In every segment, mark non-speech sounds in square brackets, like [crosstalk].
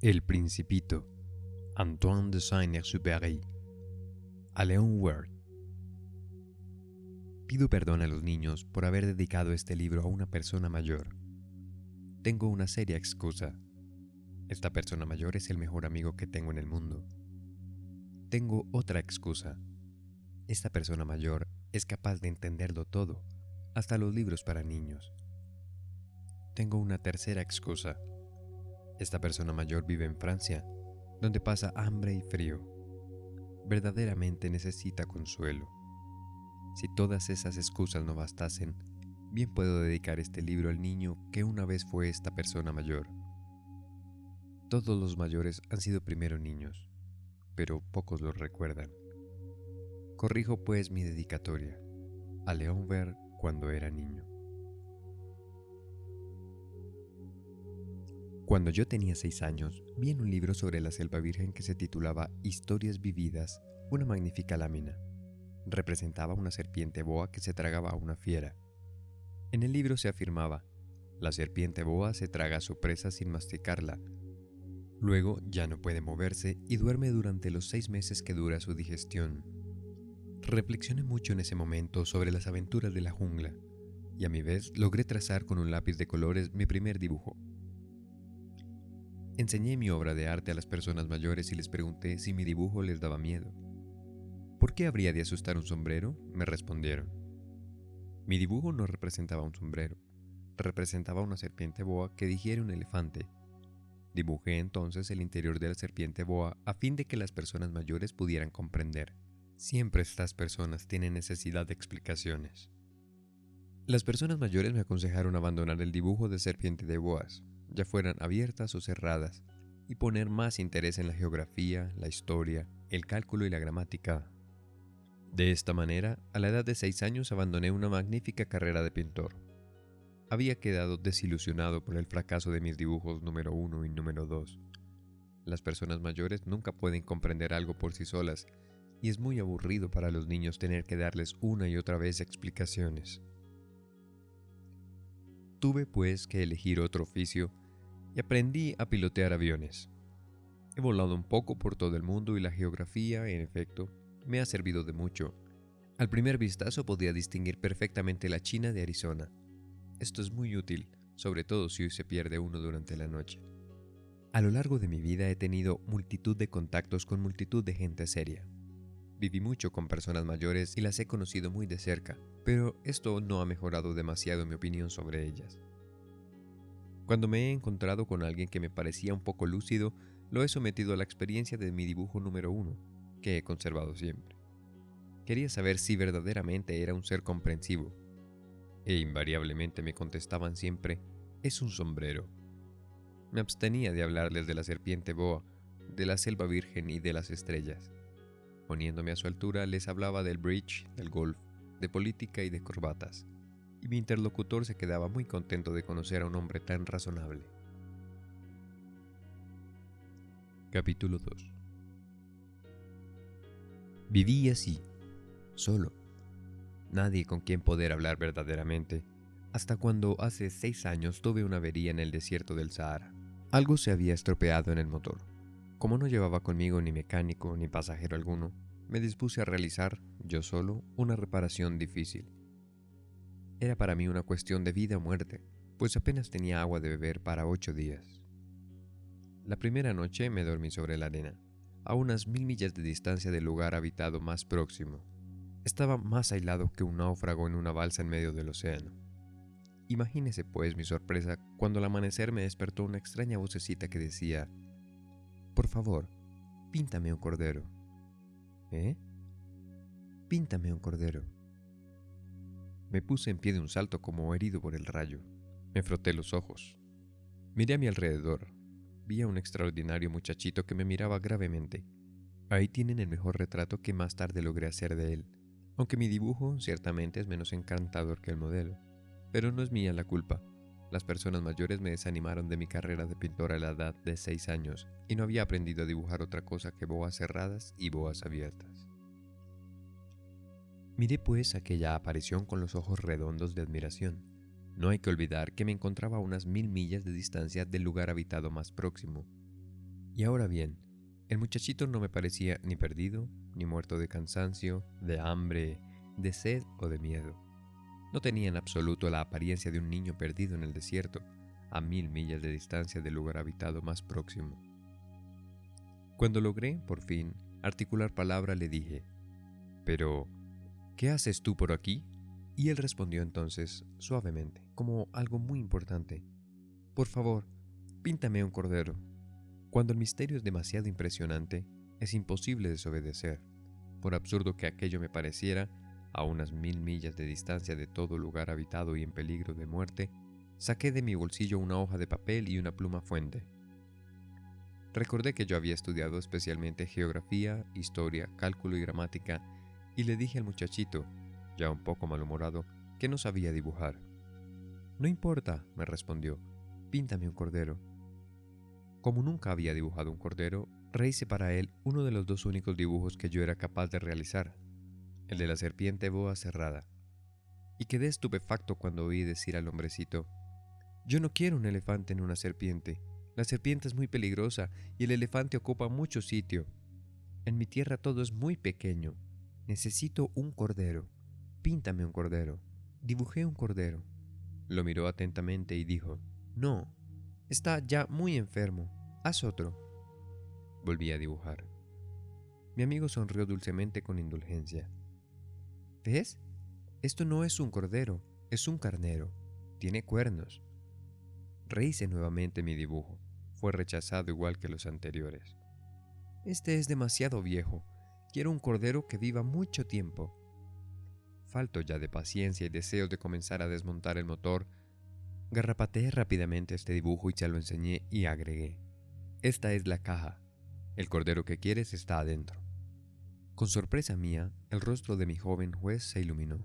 El Principito, Antoine de Saint-Exupéry, a. Pido perdón a los niños por haber dedicado este libro a una persona mayor. Tengo una seria excusa. Esta persona mayor es el mejor amigo que tengo en el mundo. Tengo otra excusa. Esta persona mayor es capaz de entenderlo todo, hasta los libros para niños. Tengo una tercera excusa. Esta persona mayor vive en Francia, donde pasa hambre y frío. Verdaderamente necesita consuelo. Si todas esas excusas no bastasen, bien puedo dedicar este libro al niño que una vez fue esta persona mayor. Todos los mayores han sido primero niños, pero pocos los recuerdan. Corrijo pues mi dedicatoria a León Ver cuando era niño. Cuando yo tenía seis años, vi en un libro sobre la selva virgen que se titulaba Historias vividas una magnífica lámina. Representaba una serpiente boa que se tragaba a una fiera. En el libro se afirmaba, la serpiente boa se traga a su presa sin masticarla. Luego ya no puede moverse y duerme durante los seis meses que dura su digestión. Reflexioné mucho en ese momento sobre las aventuras de la jungla y a mi vez logré trazar con un lápiz de colores mi primer dibujo. Enseñé mi obra de arte a las personas mayores y les pregunté si mi dibujo les daba miedo. ¿Por qué habría de asustar un sombrero? Me respondieron. Mi dibujo no representaba un sombrero, representaba una serpiente boa que digiere un elefante. Dibujé entonces el interior de la serpiente boa a fin de que las personas mayores pudieran comprender. Siempre estas personas tienen necesidad de explicaciones. Las personas mayores me aconsejaron abandonar el dibujo de serpiente de boas, ya fueran abiertas o cerradas, y poner más interés en la geografía, la historia, el cálculo y la gramática. De esta manera, a la edad de seis años abandoné una magnífica carrera de pintor. Había quedado desilusionado por el fracaso de mis dibujos número uno y número dos. Las personas mayores nunca pueden comprender algo por sí solas y es muy aburrido para los niños tener que darles una y otra vez explicaciones. Tuve pues que elegir otro oficio y aprendí a pilotear aviones. He volado un poco por todo el mundo y la geografía, en efecto, me ha servido de mucho. Al primer vistazo podía distinguir perfectamente la China de Arizona. Esto es muy útil, sobre todo si hoy se pierde uno durante la noche. A lo largo de mi vida he tenido multitud de contactos con multitud de gente seria. Viví mucho con personas mayores y las he conocido muy de cerca, pero esto no ha mejorado demasiado mi opinión sobre ellas. Cuando me he encontrado con alguien que me parecía un poco lúcido, lo he sometido a la experiencia de mi dibujo número uno, que he conservado siempre. Quería saber si verdaderamente era un ser comprensivo, e invariablemente me contestaban siempre, es un sombrero. Me abstenía de hablarles de la serpiente boa, de la selva virgen y de las estrellas. Poniéndome a su altura, les hablaba del bridge, del golf, de política y de corbatas, y mi interlocutor se quedaba muy contento de conocer a un hombre tan razonable. Capítulo 2 Viví así, solo, nadie con quien poder hablar verdaderamente, hasta cuando hace seis años tuve una avería en el desierto del Sahara. Algo se había estropeado en el motor. Como no llevaba conmigo ni mecánico ni pasajero alguno, me dispuse a realizar, yo solo, una reparación difícil. Era para mí una cuestión de vida o muerte, pues apenas tenía agua de beber para ocho días. La primera noche me dormí sobre la arena, a unas mil millas de distancia del lugar habitado más próximo. Estaba más aislado que un náufrago en una balsa en medio del océano. Imagínese pues mi sorpresa cuando al amanecer me despertó una extraña vocecita que decía, por favor, píntame un cordero. ¿Eh? Píntame un cordero. Me puse en pie de un salto como herido por el rayo. Me froté los ojos. Miré a mi alrededor. Vi a un extraordinario muchachito que me miraba gravemente. Ahí tienen el mejor retrato que más tarde logré hacer de él, aunque mi dibujo ciertamente es menos encantador que el modelo. Pero no es mía la culpa. Las personas mayores me desanimaron de mi carrera de pintor a la edad de seis años y no había aprendido a dibujar otra cosa que boas cerradas y boas abiertas. Miré pues aquella aparición con los ojos redondos de admiración. No hay que olvidar que me encontraba a unas mil millas de distancia del lugar habitado más próximo. Y ahora bien, el muchachito no me parecía ni perdido, ni muerto de cansancio, de hambre, de sed o de miedo. No tenía en absoluto la apariencia de un niño perdido en el desierto, a mil millas de distancia del lugar habitado más próximo. Cuando logré, por fin, articular palabra, le dije, Pero, ¿qué haces tú por aquí? Y él respondió entonces, suavemente, como algo muy importante, Por favor, píntame un cordero. Cuando el misterio es demasiado impresionante, es imposible desobedecer. Por absurdo que aquello me pareciera, a unas mil millas de distancia de todo lugar habitado y en peligro de muerte, saqué de mi bolsillo una hoja de papel y una pluma fuente. Recordé que yo había estudiado especialmente geografía, historia, cálculo y gramática, y le dije al muchachito, ya un poco malhumorado, que no sabía dibujar. No importa, me respondió, píntame un cordero. Como nunca había dibujado un cordero, rehice para él uno de los dos únicos dibujos que yo era capaz de realizar, el de la serpiente boa cerrada. Y quedé estupefacto cuando oí decir al hombrecito, yo no quiero un elefante en una serpiente, la serpiente es muy peligrosa y el elefante ocupa mucho sitio. En mi tierra todo es muy pequeño. Necesito un cordero. Píntame un cordero. Dibujé un cordero. Lo miró atentamente y dijo, No, está ya muy enfermo. Haz otro. Volví a dibujar. Mi amigo sonrió dulcemente con indulgencia. ¿Ves? Esto no es un cordero, es un carnero. Tiene cuernos. Rehice nuevamente mi dibujo fue rechazado igual que los anteriores. Este es demasiado viejo. Quiero un cordero que viva mucho tiempo. Falto ya de paciencia y deseos de comenzar a desmontar el motor. Garrapateé rápidamente este dibujo y se lo enseñé y agregué. Esta es la caja. El cordero que quieres está adentro. Con sorpresa mía, el rostro de mi joven juez se iluminó.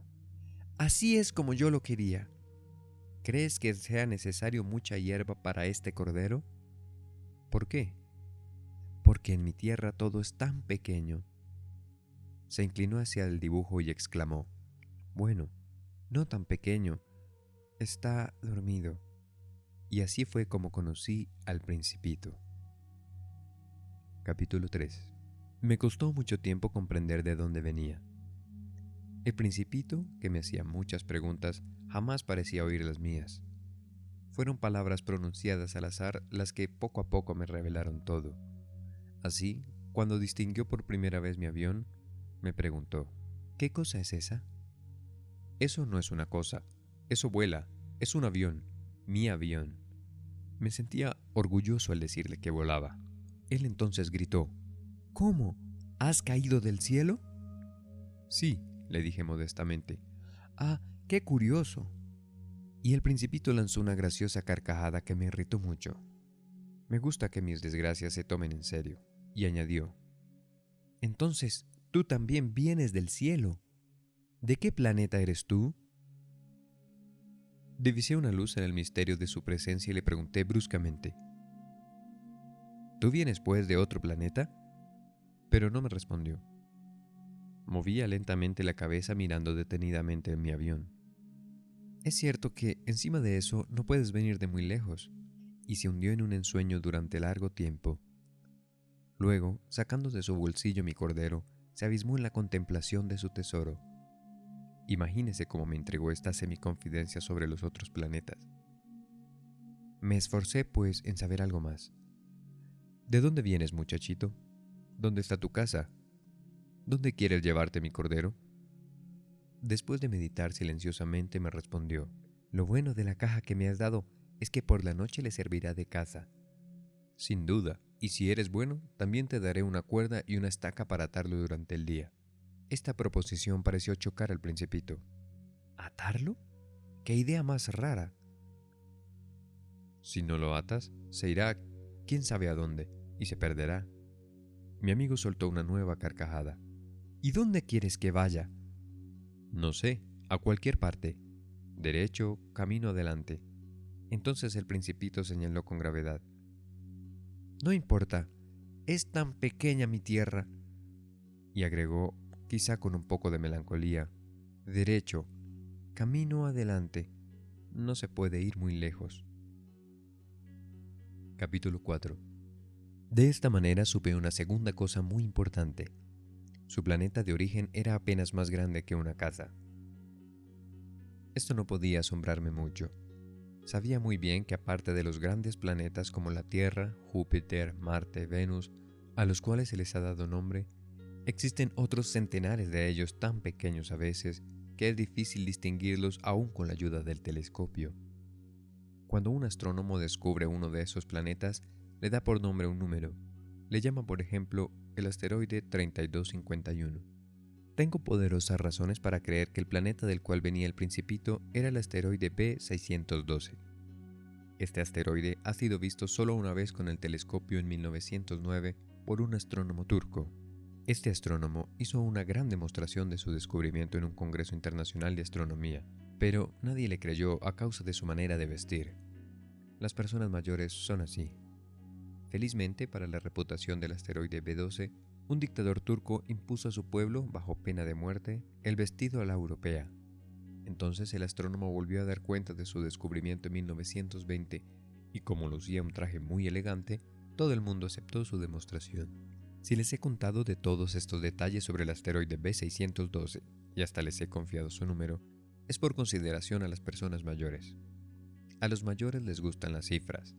Así es como yo lo quería. ¿Crees que sea necesario mucha hierba para este cordero? ¿Por qué? Porque en mi tierra todo es tan pequeño. Se inclinó hacia el dibujo y exclamó, Bueno, no tan pequeño, está dormido. Y así fue como conocí al principito. Capítulo 3 Me costó mucho tiempo comprender de dónde venía. El principito, que me hacía muchas preguntas, jamás parecía oír las mías. Fueron palabras pronunciadas al azar las que poco a poco me revelaron todo. Así, cuando distinguió por primera vez mi avión, me preguntó, ¿qué cosa es esa? Eso no es una cosa, eso vuela, es un avión, mi avión. Me sentía orgulloso al decirle que volaba. Él entonces gritó, ¿Cómo? ¿Has caído del cielo? Sí, le dije modestamente. Ah, qué curioso y el principito lanzó una graciosa carcajada que me irritó mucho. Me gusta que mis desgracias se tomen en serio, y añadió, Entonces, tú también vienes del cielo. ¿De qué planeta eres tú? Divisé una luz en el misterio de su presencia y le pregunté bruscamente, ¿Tú vienes pues de otro planeta? Pero no me respondió. Movía lentamente la cabeza mirando detenidamente en mi avión. Es cierto que encima de eso no puedes venir de muy lejos, y se hundió en un ensueño durante largo tiempo. Luego, sacando de su bolsillo mi cordero, se abismó en la contemplación de su tesoro. Imagínese cómo me entregó esta semiconfidencia sobre los otros planetas. Me esforcé, pues, en saber algo más. ¿De dónde vienes, muchachito? ¿Dónde está tu casa? ¿Dónde quieres llevarte mi cordero? Después de meditar silenciosamente me respondió, Lo bueno de la caja que me has dado es que por la noche le servirá de casa. Sin duda, y si eres bueno, también te daré una cuerda y una estaca para atarlo durante el día. Esta proposición pareció chocar al principito. ¿Atarlo? ¡Qué idea más rara! Si no lo atas, se irá quién sabe a dónde y se perderá. Mi amigo soltó una nueva carcajada. ¿Y dónde quieres que vaya? No sé, a cualquier parte. Derecho, camino adelante. Entonces el principito señaló con gravedad. No importa, es tan pequeña mi tierra. Y agregó, quizá con un poco de melancolía, derecho, camino adelante. No se puede ir muy lejos. Capítulo 4 De esta manera supe una segunda cosa muy importante. Su planeta de origen era apenas más grande que una casa. Esto no podía asombrarme mucho. Sabía muy bien que aparte de los grandes planetas como la Tierra, Júpiter, Marte, Venus, a los cuales se les ha dado nombre, existen otros centenares de ellos tan pequeños a veces que es difícil distinguirlos aún con la ayuda del telescopio. Cuando un astrónomo descubre uno de esos planetas, le da por nombre un número. Le llama, por ejemplo, el asteroide 3251. Tengo poderosas razones para creer que el planeta del cual venía el principito era el asteroide B612. Este asteroide ha sido visto solo una vez con el telescopio en 1909 por un astrónomo turco. Este astrónomo hizo una gran demostración de su descubrimiento en un Congreso Internacional de Astronomía, pero nadie le creyó a causa de su manera de vestir. Las personas mayores son así. Felizmente para la reputación del asteroide B12, un dictador turco impuso a su pueblo, bajo pena de muerte, el vestido a la europea. Entonces el astrónomo volvió a dar cuenta de su descubrimiento en 1920 y como lucía un traje muy elegante, todo el mundo aceptó su demostración. Si les he contado de todos estos detalles sobre el asteroide B612 y hasta les he confiado su número, es por consideración a las personas mayores. A los mayores les gustan las cifras.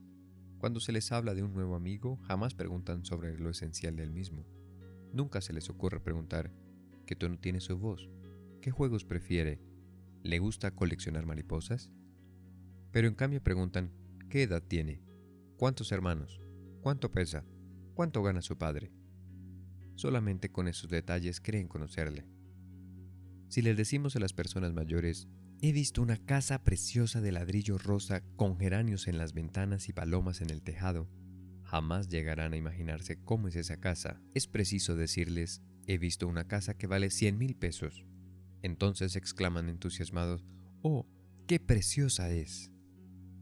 Cuando se les habla de un nuevo amigo, jamás preguntan sobre lo esencial del mismo. Nunca se les ocurre preguntar ¿qué tono tiene su voz? ¿Qué juegos prefiere? ¿Le gusta coleccionar mariposas? Pero en cambio preguntan ¿qué edad tiene? ¿Cuántos hermanos? ¿Cuánto pesa? ¿Cuánto gana su padre? Solamente con esos detalles creen conocerle. Si les decimos a las personas mayores, he visto una casa preciosa de ladrillo rosa con geranios en las ventanas y palomas en el tejado, jamás llegarán a imaginarse cómo es esa casa. Es preciso decirles, he visto una casa que vale 100 mil pesos. Entonces exclaman entusiasmados, ¡oh, qué preciosa es!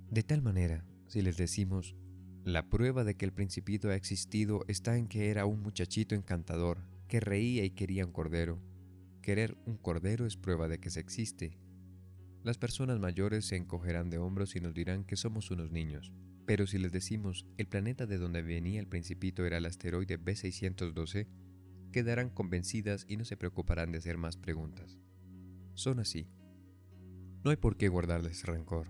De tal manera, si les decimos, la prueba de que el principito ha existido está en que era un muchachito encantador, que reía y quería un cordero. Querer un cordero es prueba de que se existe. Las personas mayores se encogerán de hombros y nos dirán que somos unos niños. Pero si les decimos el planeta de donde venía el principito era el asteroide B612, quedarán convencidas y no se preocuparán de hacer más preguntas. Son así. No hay por qué guardarles rencor.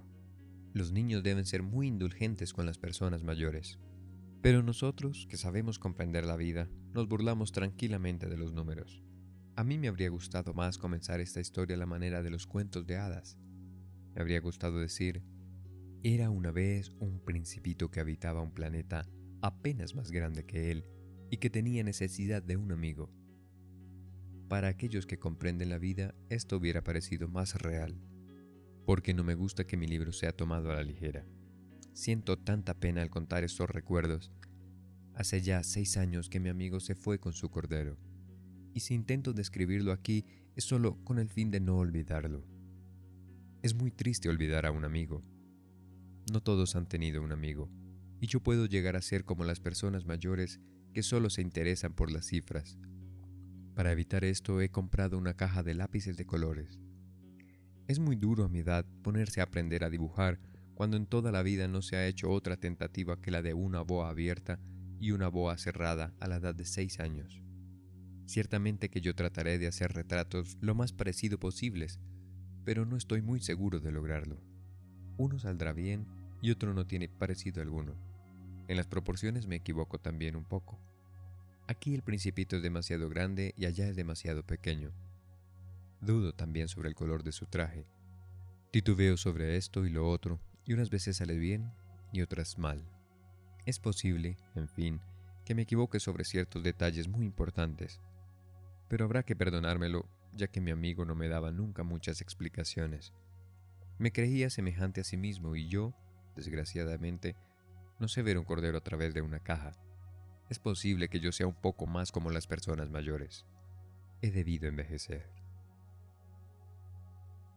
Los niños deben ser muy indulgentes con las personas mayores. Pero nosotros, que sabemos comprender la vida, nos burlamos tranquilamente de los números. A mí me habría gustado más comenzar esta historia a la manera de los cuentos de hadas. Me habría gustado decir, era una vez un principito que habitaba un planeta apenas más grande que él y que tenía necesidad de un amigo. Para aquellos que comprenden la vida, esto hubiera parecido más real, porque no me gusta que mi libro sea tomado a la ligera. Siento tanta pena al contar estos recuerdos. Hace ya seis años que mi amigo se fue con su cordero, y si intento describirlo aquí es solo con el fin de no olvidarlo. Es muy triste olvidar a un amigo, no todos han tenido un amigo, y yo puedo llegar a ser como las personas mayores que solo se interesan por las cifras. Para evitar esto he comprado una caja de lápices de colores. Es muy duro a mi edad ponerse a aprender a dibujar cuando en toda la vida no se ha hecho otra tentativa que la de una boa abierta y una boa cerrada a la edad de seis años. Ciertamente que yo trataré de hacer retratos lo más parecido posibles, pero no estoy muy seguro de lograrlo. Uno saldrá bien y otro no tiene parecido alguno. En las proporciones me equivoco también un poco. Aquí el principito es demasiado grande y allá es demasiado pequeño. Dudo también sobre el color de su traje. Titubeo sobre esto y lo otro, y unas veces sale bien y otras mal. Es posible, en fin, que me equivoque sobre ciertos detalles muy importantes, pero habrá que perdonármelo, ya que mi amigo no me daba nunca muchas explicaciones. Me creía semejante a sí mismo y yo, desgraciadamente, no sé ver un cordero a través de una caja. Es posible que yo sea un poco más como las personas mayores. He debido envejecer.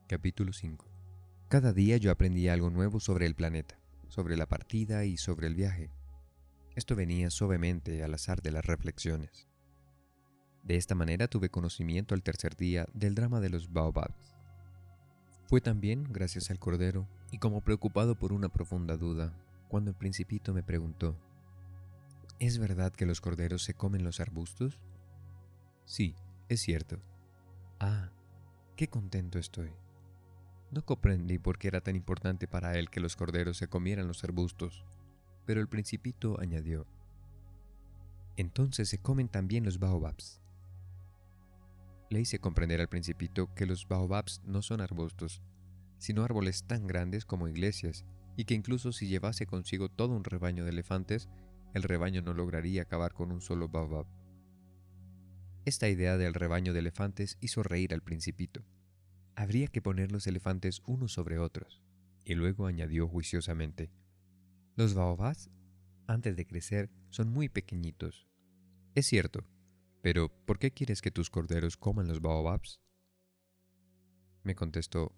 Capítulo 5 Cada día yo aprendía algo nuevo sobre el planeta, sobre la partida y sobre el viaje. Esto venía suavemente al azar de las reflexiones. De esta manera tuve conocimiento al tercer día del drama de los baobabs. Fue también gracias al Cordero y como preocupado por una profunda duda, cuando el principito me preguntó, ¿Es verdad que los corderos se comen los arbustos? Sí, es cierto. Ah, qué contento estoy. No comprendí por qué era tan importante para él que los corderos se comieran los arbustos, pero el principito añadió, entonces se comen también los baobabs. Le hice comprender al principito que los baobabs no son arbustos, sino árboles tan grandes como iglesias, y que incluso si llevase consigo todo un rebaño de elefantes, el rebaño no lograría acabar con un solo baobab. Esta idea del rebaño de elefantes hizo reír al principito. Habría que poner los elefantes unos sobre otros. Y luego añadió juiciosamente, los baobabs, antes de crecer, son muy pequeñitos. Es cierto, pero ¿por qué quieres que tus corderos coman los baobabs? Me contestó,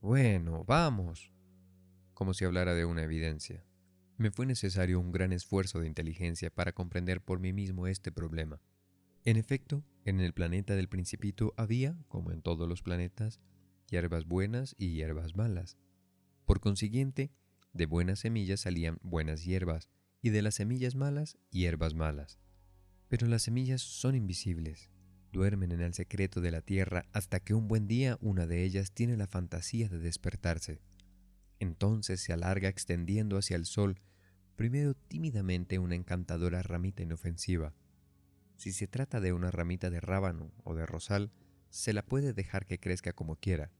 bueno, vamos, como si hablara de una evidencia. Me fue necesario un gran esfuerzo de inteligencia para comprender por mí mismo este problema. En efecto, en el planeta del principito había, como en todos los planetas, hierbas buenas y hierbas malas. Por consiguiente, de buenas semillas salían buenas hierbas, y de las semillas malas, hierbas malas. Pero las semillas son invisibles, duermen en el secreto de la tierra hasta que un buen día una de ellas tiene la fantasía de despertarse. Entonces se alarga extendiendo hacia el sol, primero tímidamente una encantadora ramita inofensiva, si se trata de una ramita de rábano o de rosal, se la puede dejar que crezca como quiera.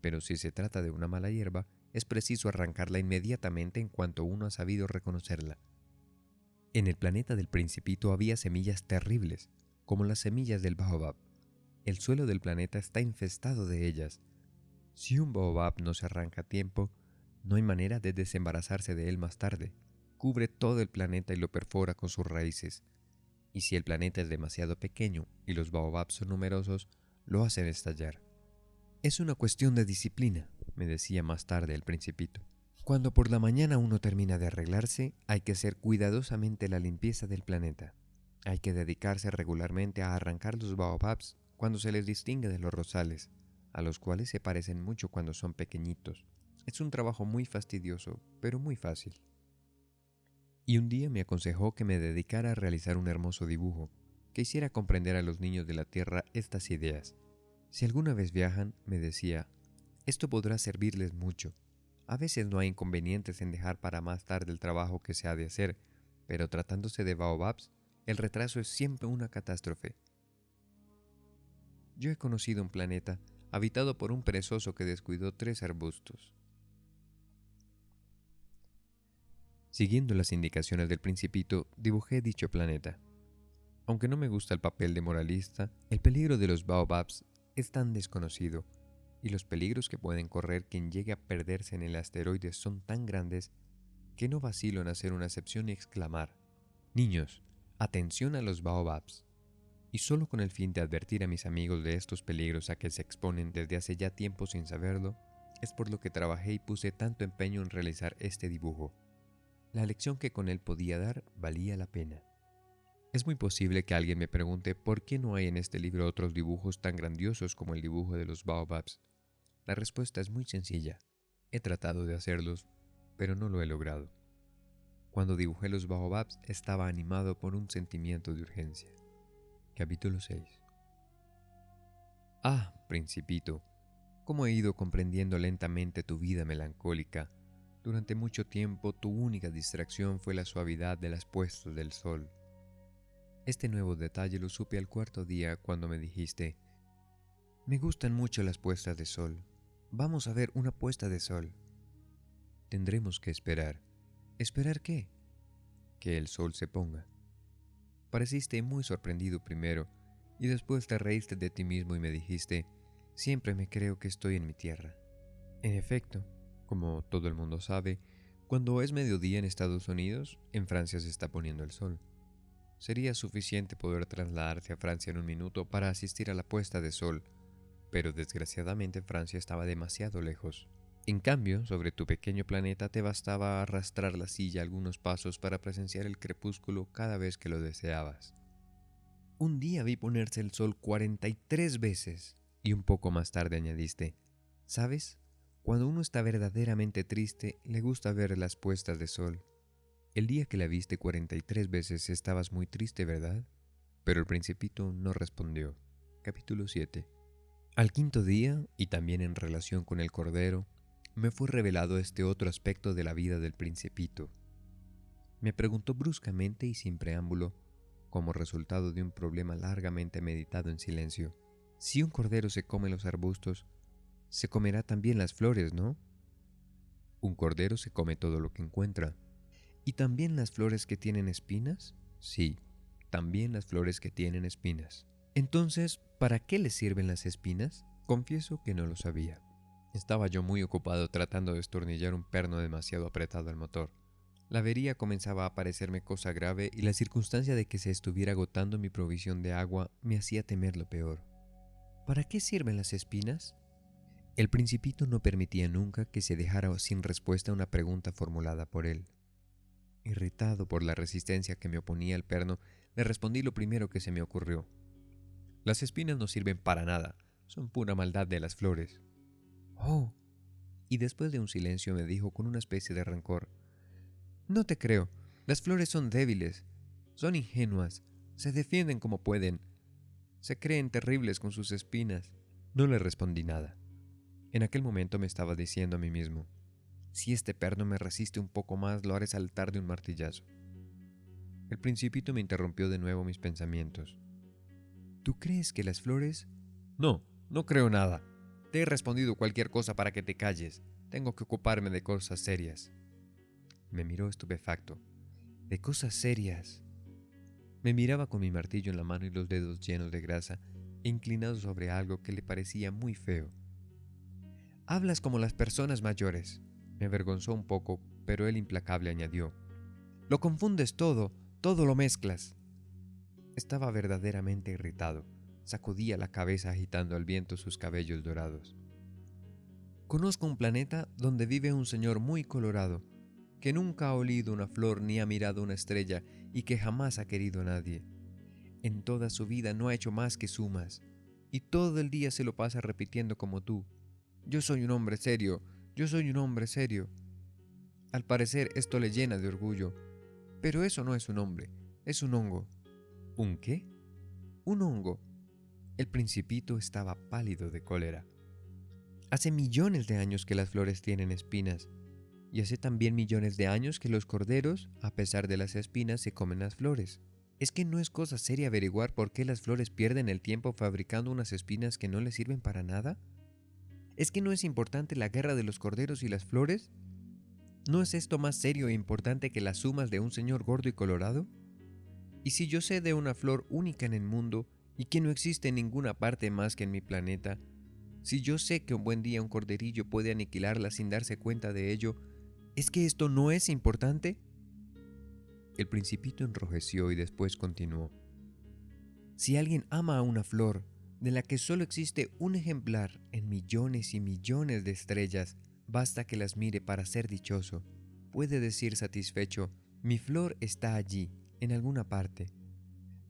Pero si se trata de una mala hierba, es preciso arrancarla inmediatamente en cuanto uno ha sabido reconocerla. En el planeta del principito había semillas terribles, como las semillas del baobab. El suelo del planeta está infestado de ellas. Si un baobab no se arranca a tiempo, no hay manera de desembarazarse de él más tarde. Cubre todo el planeta y lo perfora con sus raíces, y si el planeta es demasiado pequeño y los baobabs son numerosos, lo hacen estallar. Es una cuestión de disciplina, me decía más tarde el principito. Cuando por la mañana uno termina de arreglarse, hay que hacer cuidadosamente la limpieza del planeta. Hay que dedicarse regularmente a arrancar los baobabs cuando se les distingue de los rosales, a los cuales se parecen mucho cuando son pequeñitos. Es un trabajo muy fastidioso, pero muy fácil y un día me aconsejó que me dedicara a realizar un hermoso dibujo, que hiciera comprender a los niños de la Tierra estas ideas. Si alguna vez viajan, me decía, esto podrá servirles mucho. A veces no hay inconvenientes en dejar para más tarde el trabajo que se ha de hacer, pero tratándose de baobabs, el retraso es siempre una catástrofe. Yo he conocido un planeta habitado por un perezoso que descuidó tres arbustos. Siguiendo las indicaciones del principito, dibujé dicho planeta. Aunque no me gusta el papel de moralista, el peligro de los baobabs es tan desconocido, y los peligros que pueden correr quien llegue a perderse en el asteroide son tan grandes que no vacilo en hacer una excepción y exclamar, Niños, atención a los baobabs. Y solo con el fin de advertir a mis amigos de estos peligros a que se exponen desde hace ya tiempo sin saberlo, es por lo que trabajé y puse tanto empeño en realizar este dibujo la lección que con él podía dar valía la pena. Es muy posible que alguien me pregunte por qué no hay en este libro otros dibujos tan grandiosos como el dibujo de los baobabs. La respuesta es muy sencilla. He tratado de hacerlos, pero no lo he logrado. Cuando dibujé los baobabs estaba animado por un sentimiento de urgencia. Capítulo 6 Ah, principito, cómo he ido comprendiendo lentamente tu vida melancólica durante mucho tiempo tu única distracción fue la suavidad de las puestas del sol. Este nuevo detalle lo supe al cuarto día cuando me dijiste, me gustan mucho las puestas de sol. Vamos a ver una puesta de sol. Tendremos que esperar. ¿Esperar qué? Que el sol se ponga. Pareciste muy sorprendido primero y después te reíste de ti mismo y me dijiste, siempre me creo que estoy en mi tierra. En efecto, como todo el mundo sabe, cuando es mediodía en Estados Unidos, en Francia se está poniendo el sol. Sería suficiente poder trasladarse a Francia en un minuto para asistir a la puesta de sol, pero desgraciadamente Francia estaba demasiado lejos. En cambio, sobre tu pequeño planeta te bastaba arrastrar la silla algunos pasos para presenciar el crepúsculo cada vez que lo deseabas. Un día vi ponerse el sol 43 veces y un poco más tarde añadiste, ¿sabes? Cuando uno está verdaderamente triste, le gusta ver las puestas de sol. El día que la viste 43 veces estabas muy triste, ¿verdad? Pero el principito no respondió. Capítulo 7 Al quinto día, y también en relación con el cordero, me fue revelado este otro aspecto de la vida del principito. Me preguntó bruscamente y sin preámbulo, como resultado de un problema largamente meditado en silencio, si un cordero se come los arbustos, se comerá también las flores, ¿no? Un cordero se come todo lo que encuentra. ¿Y también las flores que tienen espinas? Sí, también las flores que tienen espinas. Entonces, ¿para qué les sirven las espinas? Confieso que no lo sabía. Estaba yo muy ocupado tratando de estornillar un perno demasiado apretado al motor. La avería comenzaba a parecerme cosa grave y la circunstancia de que se estuviera agotando mi provisión de agua me hacía temer lo peor. ¿Para qué sirven las espinas? El principito no permitía nunca que se dejara sin respuesta una pregunta formulada por él. Irritado por la resistencia que me oponía el perno, le respondí lo primero que se me ocurrió. Las espinas no sirven para nada, son pura maldad de las flores. Oh. Y después de un silencio me dijo con una especie de rencor, No te creo, las flores son débiles, son ingenuas, se defienden como pueden, se creen terribles con sus espinas. No le respondí nada. En aquel momento me estaba diciendo a mí mismo, si este perno me resiste un poco más, lo haré saltar de un martillazo. El principito me interrumpió de nuevo mis pensamientos. ¿Tú crees que las flores? No, no creo nada. Te he respondido cualquier cosa para que te calles. Tengo que ocuparme de cosas serias. Me miró estupefacto. De cosas serias. Me miraba con mi martillo en la mano y los dedos llenos de grasa inclinado sobre algo que le parecía muy feo. Hablas como las personas mayores. Me avergonzó un poco, pero él implacable añadió. Lo confundes todo, todo lo mezclas. Estaba verdaderamente irritado. Sacudía la cabeza agitando al viento sus cabellos dorados. Conozco un planeta donde vive un señor muy colorado, que nunca ha olido una flor ni ha mirado una estrella y que jamás ha querido a nadie. En toda su vida no ha hecho más que sumas, y todo el día se lo pasa repitiendo como tú. Yo soy un hombre serio, yo soy un hombre serio. Al parecer esto le llena de orgullo, pero eso no es un hombre, es un hongo. ¿Un qué? Un hongo. El principito estaba pálido de cólera. Hace millones de años que las flores tienen espinas, y hace también millones de años que los corderos, a pesar de las espinas, se comen las flores. ¿Es que no es cosa seria averiguar por qué las flores pierden el tiempo fabricando unas espinas que no les sirven para nada? ¿Es que no es importante la guerra de los corderos y las flores? ¿No es esto más serio e importante que las sumas de un señor gordo y colorado? Y si yo sé de una flor única en el mundo y que no existe en ninguna parte más que en mi planeta, si yo sé que un buen día un corderillo puede aniquilarla sin darse cuenta de ello, ¿es que esto no es importante? El principito enrojeció y después continuó. Si alguien ama a una flor, de la que solo existe un ejemplar en millones y millones de estrellas, basta que las mire para ser dichoso. Puede decir satisfecho, mi flor está allí, en alguna parte.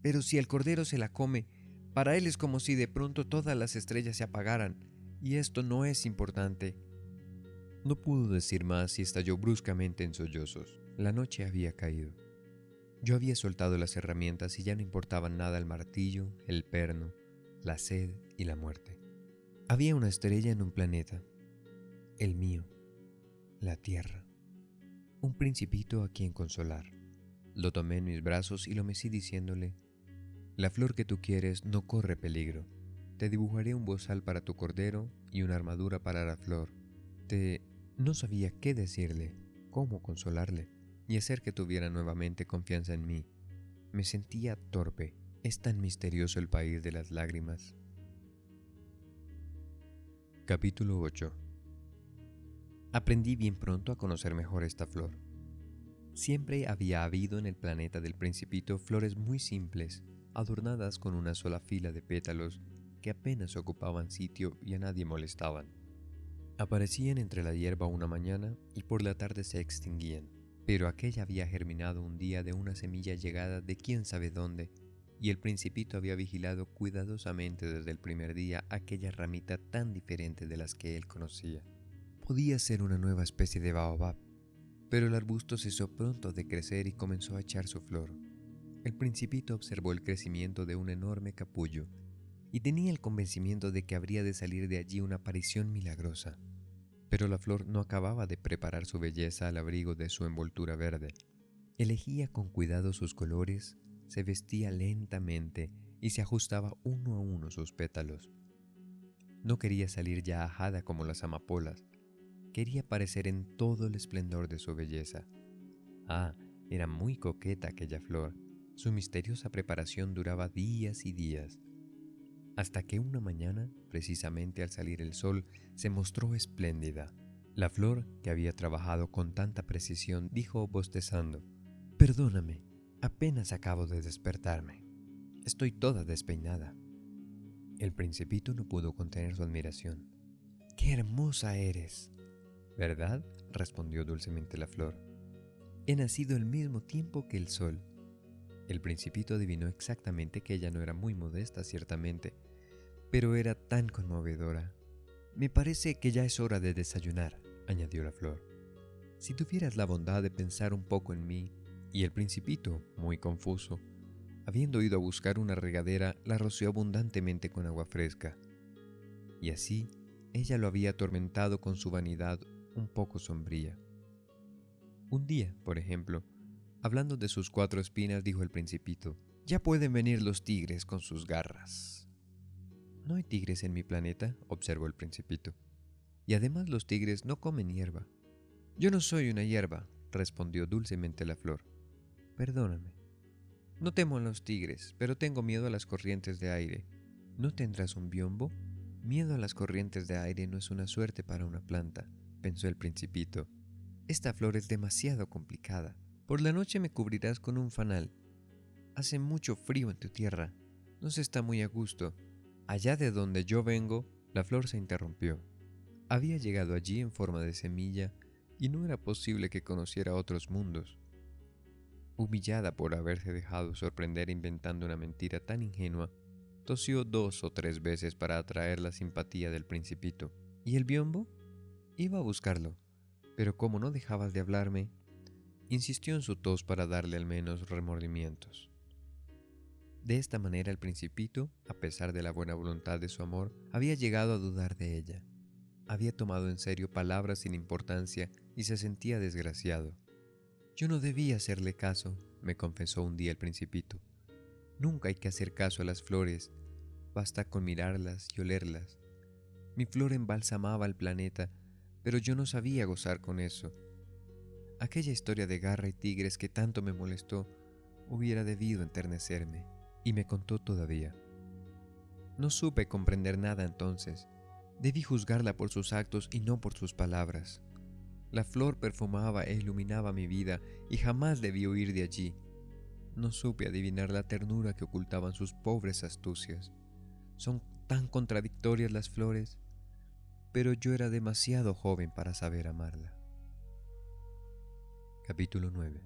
Pero si el cordero se la come, para él es como si de pronto todas las estrellas se apagaran, y esto no es importante. No pudo decir más y estalló bruscamente en sollozos. La noche había caído. Yo había soltado las herramientas y ya no importaban nada el martillo, el perno, la sed y la muerte. Había una estrella en un planeta, el mío, la Tierra, un principito a quien consolar. Lo tomé en mis brazos y lo mecí diciéndole, la flor que tú quieres no corre peligro. Te dibujaré un bozal para tu cordero y una armadura para la flor. Te... no sabía qué decirle, cómo consolarle y hacer que tuviera nuevamente confianza en mí. Me sentía torpe es tan misterioso el país de las lágrimas. Capítulo 8 Aprendí bien pronto a conocer mejor esta flor. Siempre había habido en el planeta del principito flores muy simples, adornadas con una sola fila de pétalos que apenas ocupaban sitio y a nadie molestaban. Aparecían entre la hierba una mañana y por la tarde se extinguían, pero aquella había germinado un día de una semilla llegada de quién sabe dónde y el principito había vigilado cuidadosamente desde el primer día aquella ramita tan diferente de las que él conocía. Podía ser una nueva especie de baobab, pero el arbusto cesó pronto de crecer y comenzó a echar su flor. El principito observó el crecimiento de un enorme capullo y tenía el convencimiento de que habría de salir de allí una aparición milagrosa. Pero la flor no acababa de preparar su belleza al abrigo de su envoltura verde. Elegía con cuidado sus colores, se vestía lentamente y se ajustaba uno a uno sus pétalos. No quería salir ya ajada como las amapolas, quería aparecer en todo el esplendor de su belleza. Ah, era muy coqueta aquella flor. Su misteriosa preparación duraba días y días, hasta que una mañana, precisamente al salir el sol, se mostró espléndida. La flor, que había trabajado con tanta precisión, dijo bostezando, Perdóname, apenas acabo de despertarme. Estoy toda despeinada. El principito no pudo contener su admiración. ¡Qué hermosa eres! ¿Verdad? respondió dulcemente la flor. He nacido al mismo tiempo que el sol. El principito adivinó exactamente que ella no era muy modesta, ciertamente, pero era tan conmovedora. Me parece que ya es hora de desayunar, añadió la flor. Si tuvieras la bondad de pensar un poco en mí, y el principito, muy confuso, habiendo ido a buscar una regadera, la roció abundantemente con agua fresca. Y así ella lo había atormentado con su vanidad un poco sombría. Un día, por ejemplo, hablando de sus cuatro espinas, dijo el principito, ya pueden venir los tigres con sus garras. No hay tigres en mi planeta, observó el principito. Y además los tigres no comen hierba. Yo no soy una hierba, respondió dulcemente la flor. Perdóname. No temo a los tigres, pero tengo miedo a las corrientes de aire. ¿No tendrás un biombo? Miedo a las corrientes de aire no es una suerte para una planta pensó el principito. Esta flor es demasiado complicada. Por la noche me cubrirás con un fanal. Hace mucho frío en tu tierra. No se está muy a gusto. Allá de donde yo vengo, la flor se interrumpió. Había llegado allí en forma de semilla y no era posible que conociera otros mundos. Humillada por haberse dejado sorprender inventando una mentira tan ingenua, tosió dos o tres veces para atraer la simpatía del principito. ¿Y el biombo? Iba a buscarlo, pero como no dejabas de hablarme, insistió en su tos para darle al menos remordimientos. De esta manera el principito, a pesar de la buena voluntad de su amor, había llegado a dudar de ella. Había tomado en serio palabras sin importancia y se sentía desgraciado. Yo no debía hacerle caso, me confesó un día el principito. Nunca hay que hacer caso a las flores, basta con mirarlas y olerlas. Mi flor embalsamaba el planeta pero yo no sabía gozar con eso. Aquella historia de garra y tigres que tanto me molestó hubiera debido enternecerme, y me contó todavía. No supe comprender nada entonces. Debí juzgarla por sus actos y no por sus palabras. La flor perfumaba e iluminaba mi vida y jamás debí huir de allí. No supe adivinar la ternura que ocultaban sus pobres astucias. Son tan contradictorias las flores pero yo era demasiado joven para saber amarla. Capítulo 9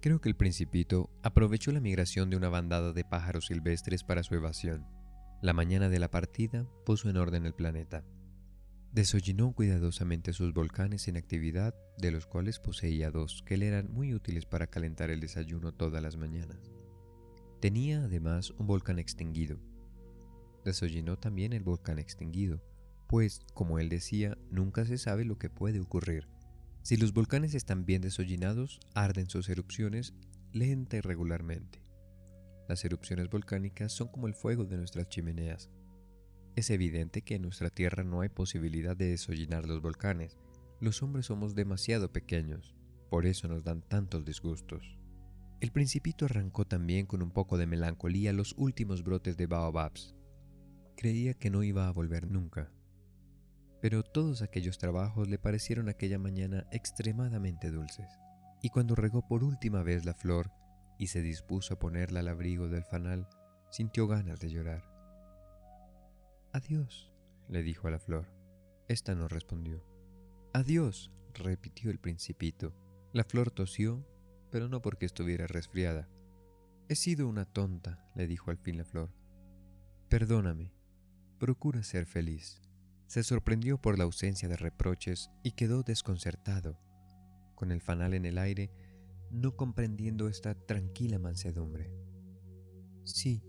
Creo que el principito aprovechó la migración de una bandada de pájaros silvestres para su evasión. La mañana de la partida puso en orden el planeta. Desollinó cuidadosamente sus volcanes en actividad, de los cuales poseía dos que le eran muy útiles para calentar el desayuno todas las mañanas. Tenía además un volcán extinguido, desollinó también el volcán extinguido, pues, como él decía, nunca se sabe lo que puede ocurrir. Si los volcanes están bien desollinados, arden sus erupciones lenta y regularmente. Las erupciones volcánicas son como el fuego de nuestras chimeneas. Es evidente que en nuestra Tierra no hay posibilidad de desollinar los volcanes. Los hombres somos demasiado pequeños, por eso nos dan tantos disgustos. El principito arrancó también con un poco de melancolía los últimos brotes de baobabs, Creía que no iba a volver nunca. Pero todos aquellos trabajos le parecieron aquella mañana extremadamente dulces. Y cuando regó por última vez la flor y se dispuso a ponerla al abrigo del fanal, sintió ganas de llorar. Adiós, le dijo a la flor. Esta no respondió. Adiós, repitió el principito. La flor tosió, pero no porque estuviera resfriada. He sido una tonta, le dijo al fin la flor. Perdóname, procura ser feliz. Se sorprendió por la ausencia de reproches y quedó desconcertado. con el fanal en el aire, no comprendiendo esta tranquila mansedumbre. Sí,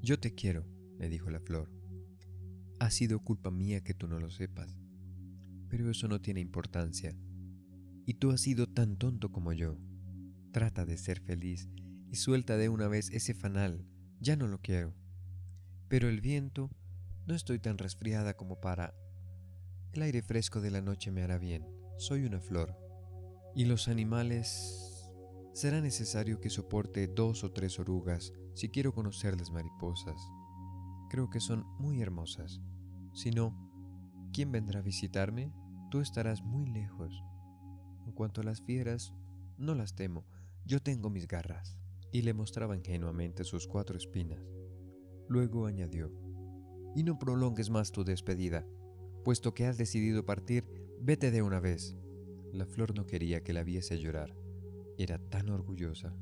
yo te quiero, le dijo la flor. Ha sido culpa mía que tú no lo sepas, pero eso no tiene importancia. Y tú has sido tan tonto como yo. Trata de ser feliz y suelta de una vez ese fanal. Ya no lo quiero. Pero el viento, no estoy tan resfriada como para... El aire fresco de la noche me hará bien. Soy una flor. Y los animales... Será necesario que soporte dos o tres orugas si quiero conocer las mariposas. Creo que son muy hermosas. Si no, ¿quién vendrá a visitarme? Tú estarás muy lejos. En cuanto a las fieras, no las temo. Yo tengo mis garras. Y le mostraba ingenuamente sus cuatro espinas. Luego añadió, y no prolongues más tu despedida. Puesto que has decidido partir, vete de una vez. La flor no quería que la viese llorar. Era tan orgullosa.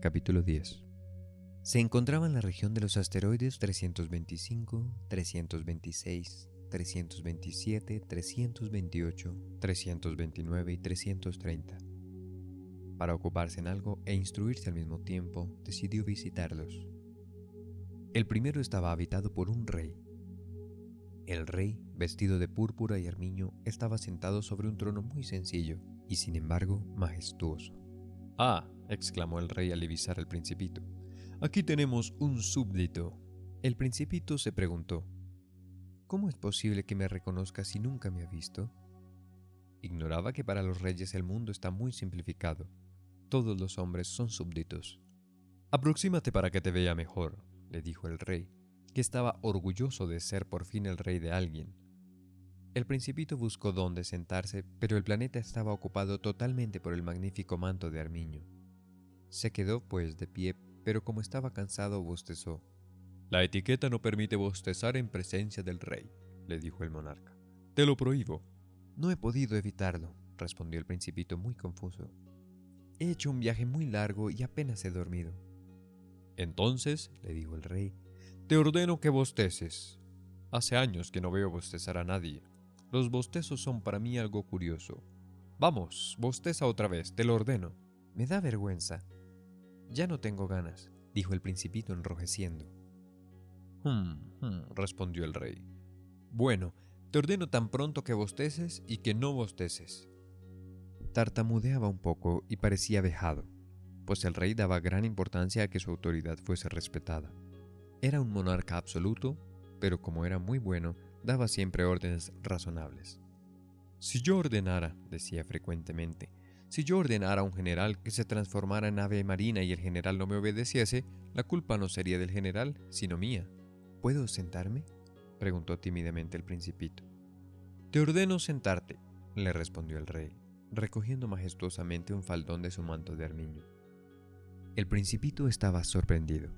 Capítulo 10 Se encontraba en la región de los asteroides 325, 326, 327, 328, 329 y 330. Para ocuparse en algo e instruirse al mismo tiempo, decidió visitarlos. El primero estaba habitado por un rey. El rey, vestido de púrpura y armiño, estaba sentado sobre un trono muy sencillo y sin embargo majestuoso. Ah, exclamó el rey al divisar al principito, aquí tenemos un súbdito. El principito se preguntó, ¿cómo es posible que me reconozca si nunca me ha visto? Ignoraba que para los reyes el mundo está muy simplificado. Todos los hombres son súbditos. Aproxímate para que te vea mejor, le dijo el rey, que estaba orgulloso de ser por fin el rey de alguien. El principito buscó dónde sentarse, pero el planeta estaba ocupado totalmente por el magnífico manto de armiño. Se quedó, pues, de pie, pero como estaba cansado, bostezó. La etiqueta no permite bostezar en presencia del rey, le dijo el monarca. Te lo prohíbo. No he podido evitarlo, respondió el principito muy confuso. He hecho un viaje muy largo y apenas he dormido. Entonces, le dijo el rey, te ordeno que bosteces. Hace años que no veo bostezar a nadie. Los bostezos son para mí algo curioso. Vamos, bosteza otra vez, te lo ordeno. Me da vergüenza. Ya no tengo ganas, dijo el principito enrojeciendo. Hum, hum, respondió el rey. Bueno, te ordeno tan pronto que bosteces y que no bosteces. Tartamudeaba un poco y parecía vejado, pues el rey daba gran importancia a que su autoridad fuese respetada. Era un monarca absoluto, pero como era muy bueno, daba siempre órdenes razonables. Si yo ordenara, decía frecuentemente, si yo ordenara a un general que se transformara en ave marina y el general no me obedeciese, la culpa no sería del general, sino mía. ¿Puedo sentarme? preguntó tímidamente el principito. Te ordeno sentarte, le respondió el rey recogiendo majestuosamente un faldón de su manto de armiño. El principito estaba sorprendido.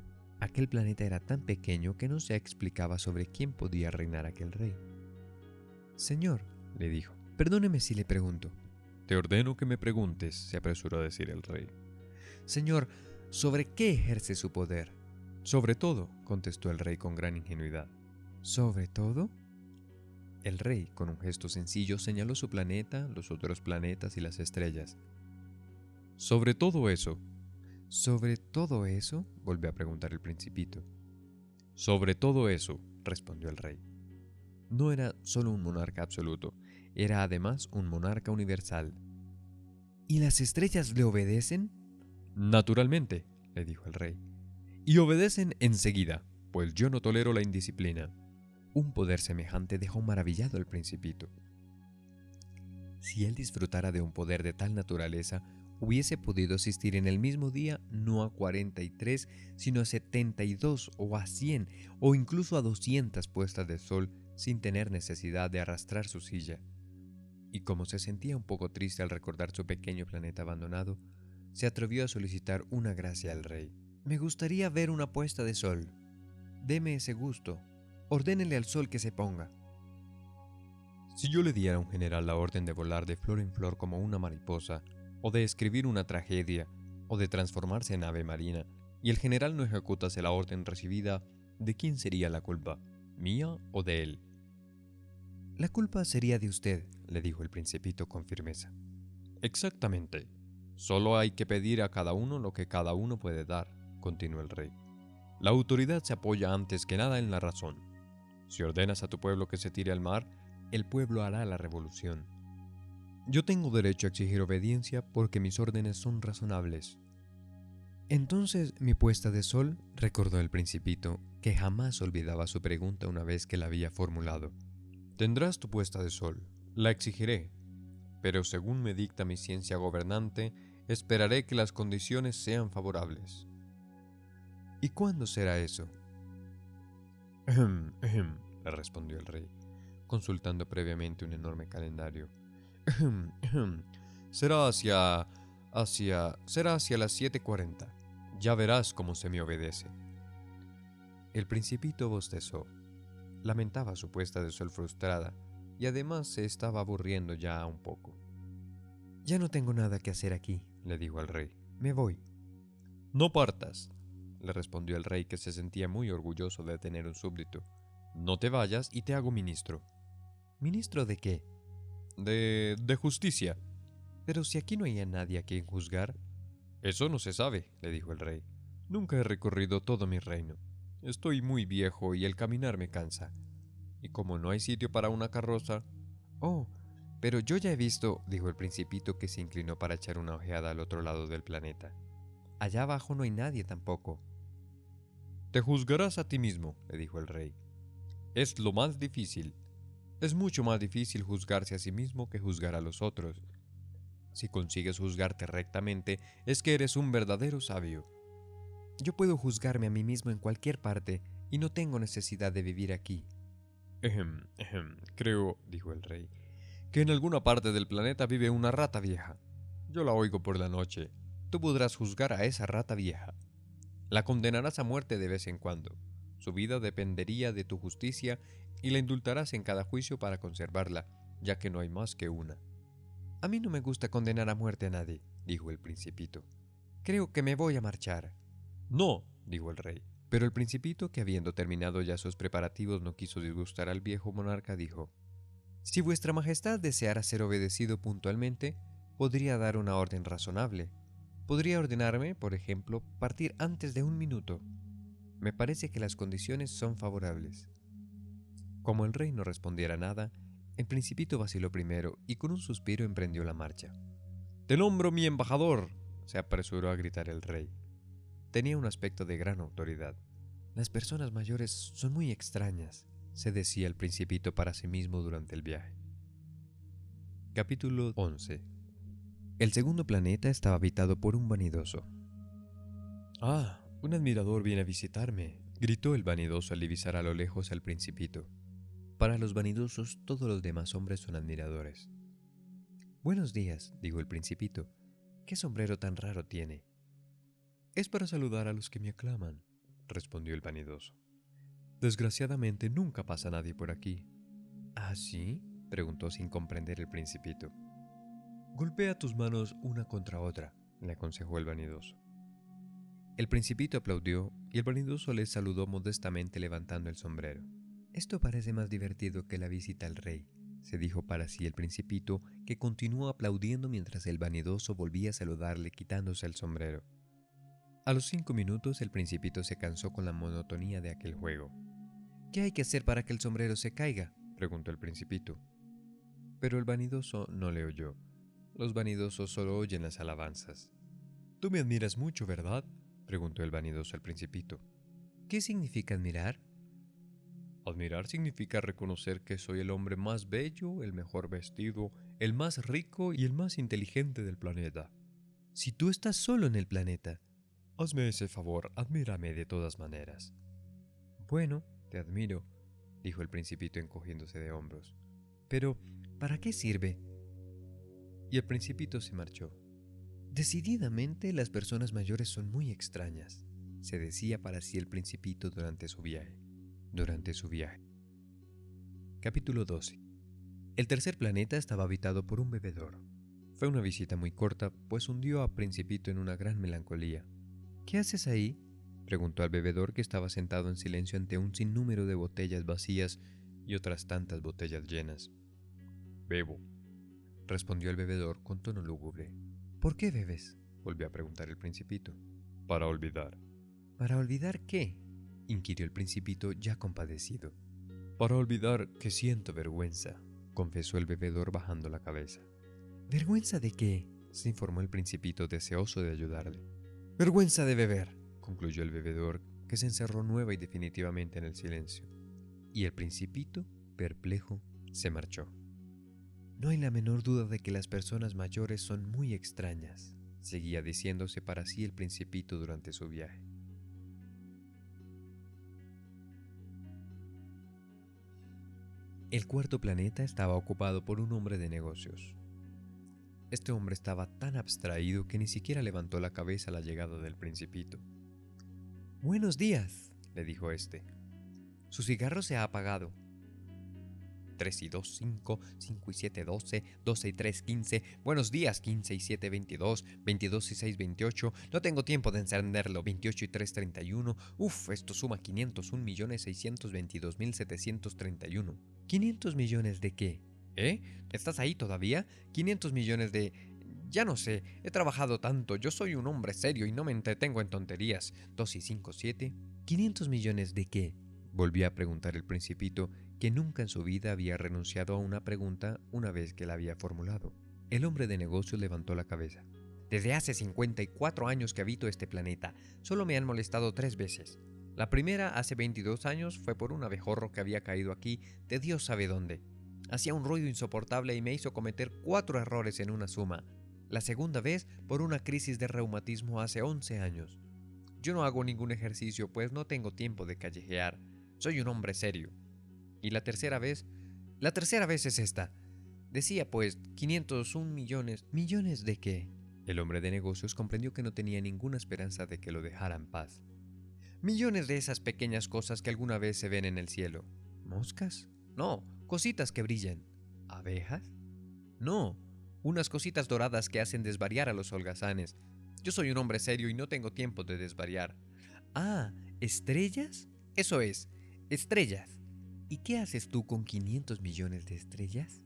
Aquel planeta era tan pequeño que no se explicaba sobre quién podía reinar aquel rey. Señor, le dijo, perdóneme si le pregunto. Te ordeno que me preguntes, se apresuró a decir el rey. Señor, ¿sobre qué ejerce su poder? Sobre todo, contestó el rey con gran ingenuidad. ¿Sobre todo? El rey, con un gesto sencillo, señaló su planeta, los otros planetas y las estrellas. Sobre todo eso. ¿Sobre todo eso? volvió a preguntar el principito. Sobre todo eso, respondió el rey. No era solo un monarca absoluto, era además un monarca universal. ¿Y las estrellas le obedecen? Naturalmente, le dijo el rey. Y obedecen enseguida, pues yo no tolero la indisciplina. Un poder semejante dejó maravillado al principito. Si él disfrutara de un poder de tal naturaleza, hubiese podido asistir en el mismo día no a 43, sino a 72 o a 100 o incluso a 200 puestas de sol sin tener necesidad de arrastrar su silla. Y como se sentía un poco triste al recordar su pequeño planeta abandonado, se atrevió a solicitar una gracia al rey. Me gustaría ver una puesta de sol. Deme ese gusto, ordénele al sol que se ponga. Si yo le diera a un general la orden de volar de flor en flor como una mariposa, o de escribir una tragedia, o de transformarse en ave marina, y el general no ejecutase la orden recibida, ¿de quién sería la culpa? ¿Mía o de él? La culpa sería de usted, le dijo el principito con firmeza. Exactamente. Solo hay que pedir a cada uno lo que cada uno puede dar, continuó el rey. La autoridad se apoya antes que nada en la razón. Si ordenas a tu pueblo que se tire al mar, el pueblo hará la revolución. Yo tengo derecho a exigir obediencia porque mis órdenes son razonables. Entonces mi puesta de sol, recordó el principito, que jamás olvidaba su pregunta una vez que la había formulado. Tendrás tu puesta de sol, la exigiré, pero según me dicta mi ciencia gobernante, esperaré que las condiciones sean favorables. ¿Y cuándo será eso? le respondió el rey, consultando previamente un enorme calendario. [coughs] será hacia... hacia... será hacia las 7.40. Ya verás cómo se me obedece. El principito bostezó. Lamentaba su puesta de sol frustrada y además se estaba aburriendo ya un poco. Ya no tengo nada que hacer aquí, le dijo al rey. Me voy. No partas, le respondió el rey que se sentía muy orgulloso de tener un súbdito. No te vayas y te hago ministro. ¿Ministro de qué? De... justicia. Pero si aquí no hay a nadie a quien juzgar. Eso no se sabe, le dijo el rey. Nunca he recorrido todo mi reino. Estoy muy viejo y el caminar me cansa. Y como no hay sitio para una carroza... Oh, pero yo ya he visto, dijo el principito que se inclinó para echar una ojeada al otro lado del planeta. Allá abajo no hay nadie tampoco. Te juzgarás a ti mismo, le dijo el rey. Es lo más difícil. Es mucho más difícil juzgarse a sí mismo que juzgar a los otros. Si consigues juzgarte rectamente, es que eres un verdadero sabio. Yo puedo juzgarme a mí mismo en cualquier parte y no tengo necesidad de vivir aquí. creo, dijo el rey, que en alguna parte del planeta vive una rata vieja. Yo la oigo por la noche. Tú podrás juzgar a esa rata vieja. La condenarás a muerte de vez en cuando. Su vida dependería de tu justicia y la indultarás en cada juicio para conservarla, ya que no hay más que una. A mí no me gusta condenar a muerte a nadie, dijo el principito. Creo que me voy a marchar. No, dijo el rey. Pero el principito, que habiendo terminado ya sus preparativos no quiso disgustar al viejo monarca, dijo, Si vuestra majestad deseara ser obedecido puntualmente, podría dar una orden razonable. Podría ordenarme, por ejemplo, partir antes de un minuto. Me parece que las condiciones son favorables. Como el rey no respondiera nada, el principito vaciló primero y con un suspiro emprendió la marcha. Te nombro mi embajador, se apresuró a gritar el rey. Tenía un aspecto de gran autoridad. Las personas mayores son muy extrañas, se decía el principito para sí mismo durante el viaje. Capítulo 11 El segundo planeta estaba habitado por un vanidoso. Ah, un admirador viene a visitarme, gritó el vanidoso al divisar a lo lejos al principito. Para los vanidosos todos los demás hombres son admiradores. Buenos días, dijo el principito. ¿Qué sombrero tan raro tiene? Es para saludar a los que me aclaman, respondió el vanidoso. Desgraciadamente nunca pasa nadie por aquí. ¿Ah, sí? preguntó sin comprender el principito. Golpea tus manos una contra otra, le aconsejó el vanidoso. El principito aplaudió y el vanidoso le saludó modestamente levantando el sombrero. Esto parece más divertido que la visita al rey, se dijo para sí el principito, que continuó aplaudiendo mientras el vanidoso volvía a saludarle quitándose el sombrero. A los cinco minutos el principito se cansó con la monotonía de aquel juego. ¿Qué hay que hacer para que el sombrero se caiga? preguntó el principito. Pero el vanidoso no le oyó. Los vanidosos solo oyen las alabanzas. Tú me admiras mucho, ¿verdad? Preguntó el vanidoso al principito. ¿Qué significa admirar? Admirar significa reconocer que soy el hombre más bello, el mejor vestido, el más rico y el más inteligente del planeta. Si tú estás solo en el planeta. Hazme ese favor, admírame de todas maneras. Bueno, te admiro, dijo el principito encogiéndose de hombros. Pero, ¿para qué sirve? Y el principito se marchó. Decididamente las personas mayores son muy extrañas, se decía para sí el principito durante su viaje durante su viaje. Capítulo 12. El tercer planeta estaba habitado por un bebedor. Fue una visita muy corta, pues hundió a Principito en una gran melancolía. ¿Qué haces ahí? preguntó al bebedor que estaba sentado en silencio ante un sinnúmero de botellas vacías y otras tantas botellas llenas. Bebo, respondió el bebedor con tono lúgubre. ¿Por qué bebes? volvió a preguntar el principito. Para olvidar. ¿Para olvidar qué? inquirió el principito ya compadecido. Para olvidar que siento vergüenza, confesó el bebedor bajando la cabeza. ¿Vergüenza de qué? se informó el principito deseoso de ayudarle. Vergüenza de beber, concluyó el bebedor, que se encerró nueva y definitivamente en el silencio. Y el principito, perplejo, se marchó. No hay la menor duda de que las personas mayores son muy extrañas, seguía diciéndose para sí el principito durante su viaje. El cuarto planeta estaba ocupado por un hombre de negocios. Este hombre estaba tan abstraído que ni siquiera levantó la cabeza a la llegada del principito. Buenos días, le dijo este. Su cigarro se ha apagado. 3 y 2, 5, 5 y 7, 12, 12 y 3, 15. Buenos días, 15 y 7, 22, 22 y 6, 28. No tengo tiempo de encenderlo, 28 y 3, 31. Uf, esto suma 501 millones 622 mil 731. ¿500 millones de qué? ¿Eh? ¿Estás ahí todavía? 500 millones de... Ya no sé, he trabajado tanto, yo soy un hombre serio y no me entretengo en tonterías. 2 y 5, 7. ¿500 millones de qué? Volvió a preguntar el principito, que nunca en su vida había renunciado a una pregunta una vez que la había formulado. El hombre de negocios levantó la cabeza. Desde hace 54 años que habito este planeta, solo me han molestado tres veces. La primera, hace 22 años, fue por un abejorro que había caído aquí de Dios sabe dónde. Hacía un ruido insoportable y me hizo cometer cuatro errores en una suma. La segunda vez, por una crisis de reumatismo hace 11 años. Yo no hago ningún ejercicio, pues no tengo tiempo de callejear. Soy un hombre serio. Y la tercera vez, la tercera vez es esta. Decía pues 501 millones. ¿Millones de qué? El hombre de negocios comprendió que no tenía ninguna esperanza de que lo dejara en paz. Millones de esas pequeñas cosas que alguna vez se ven en el cielo. ¿Moscas? No, cositas que brillan. ¿Abejas? No, unas cositas doradas que hacen desvariar a los holgazanes. Yo soy un hombre serio y no tengo tiempo de desvariar. Ah, ¿estrellas? Eso es, estrellas. ¿Y qué haces tú con 500 millones de estrellas?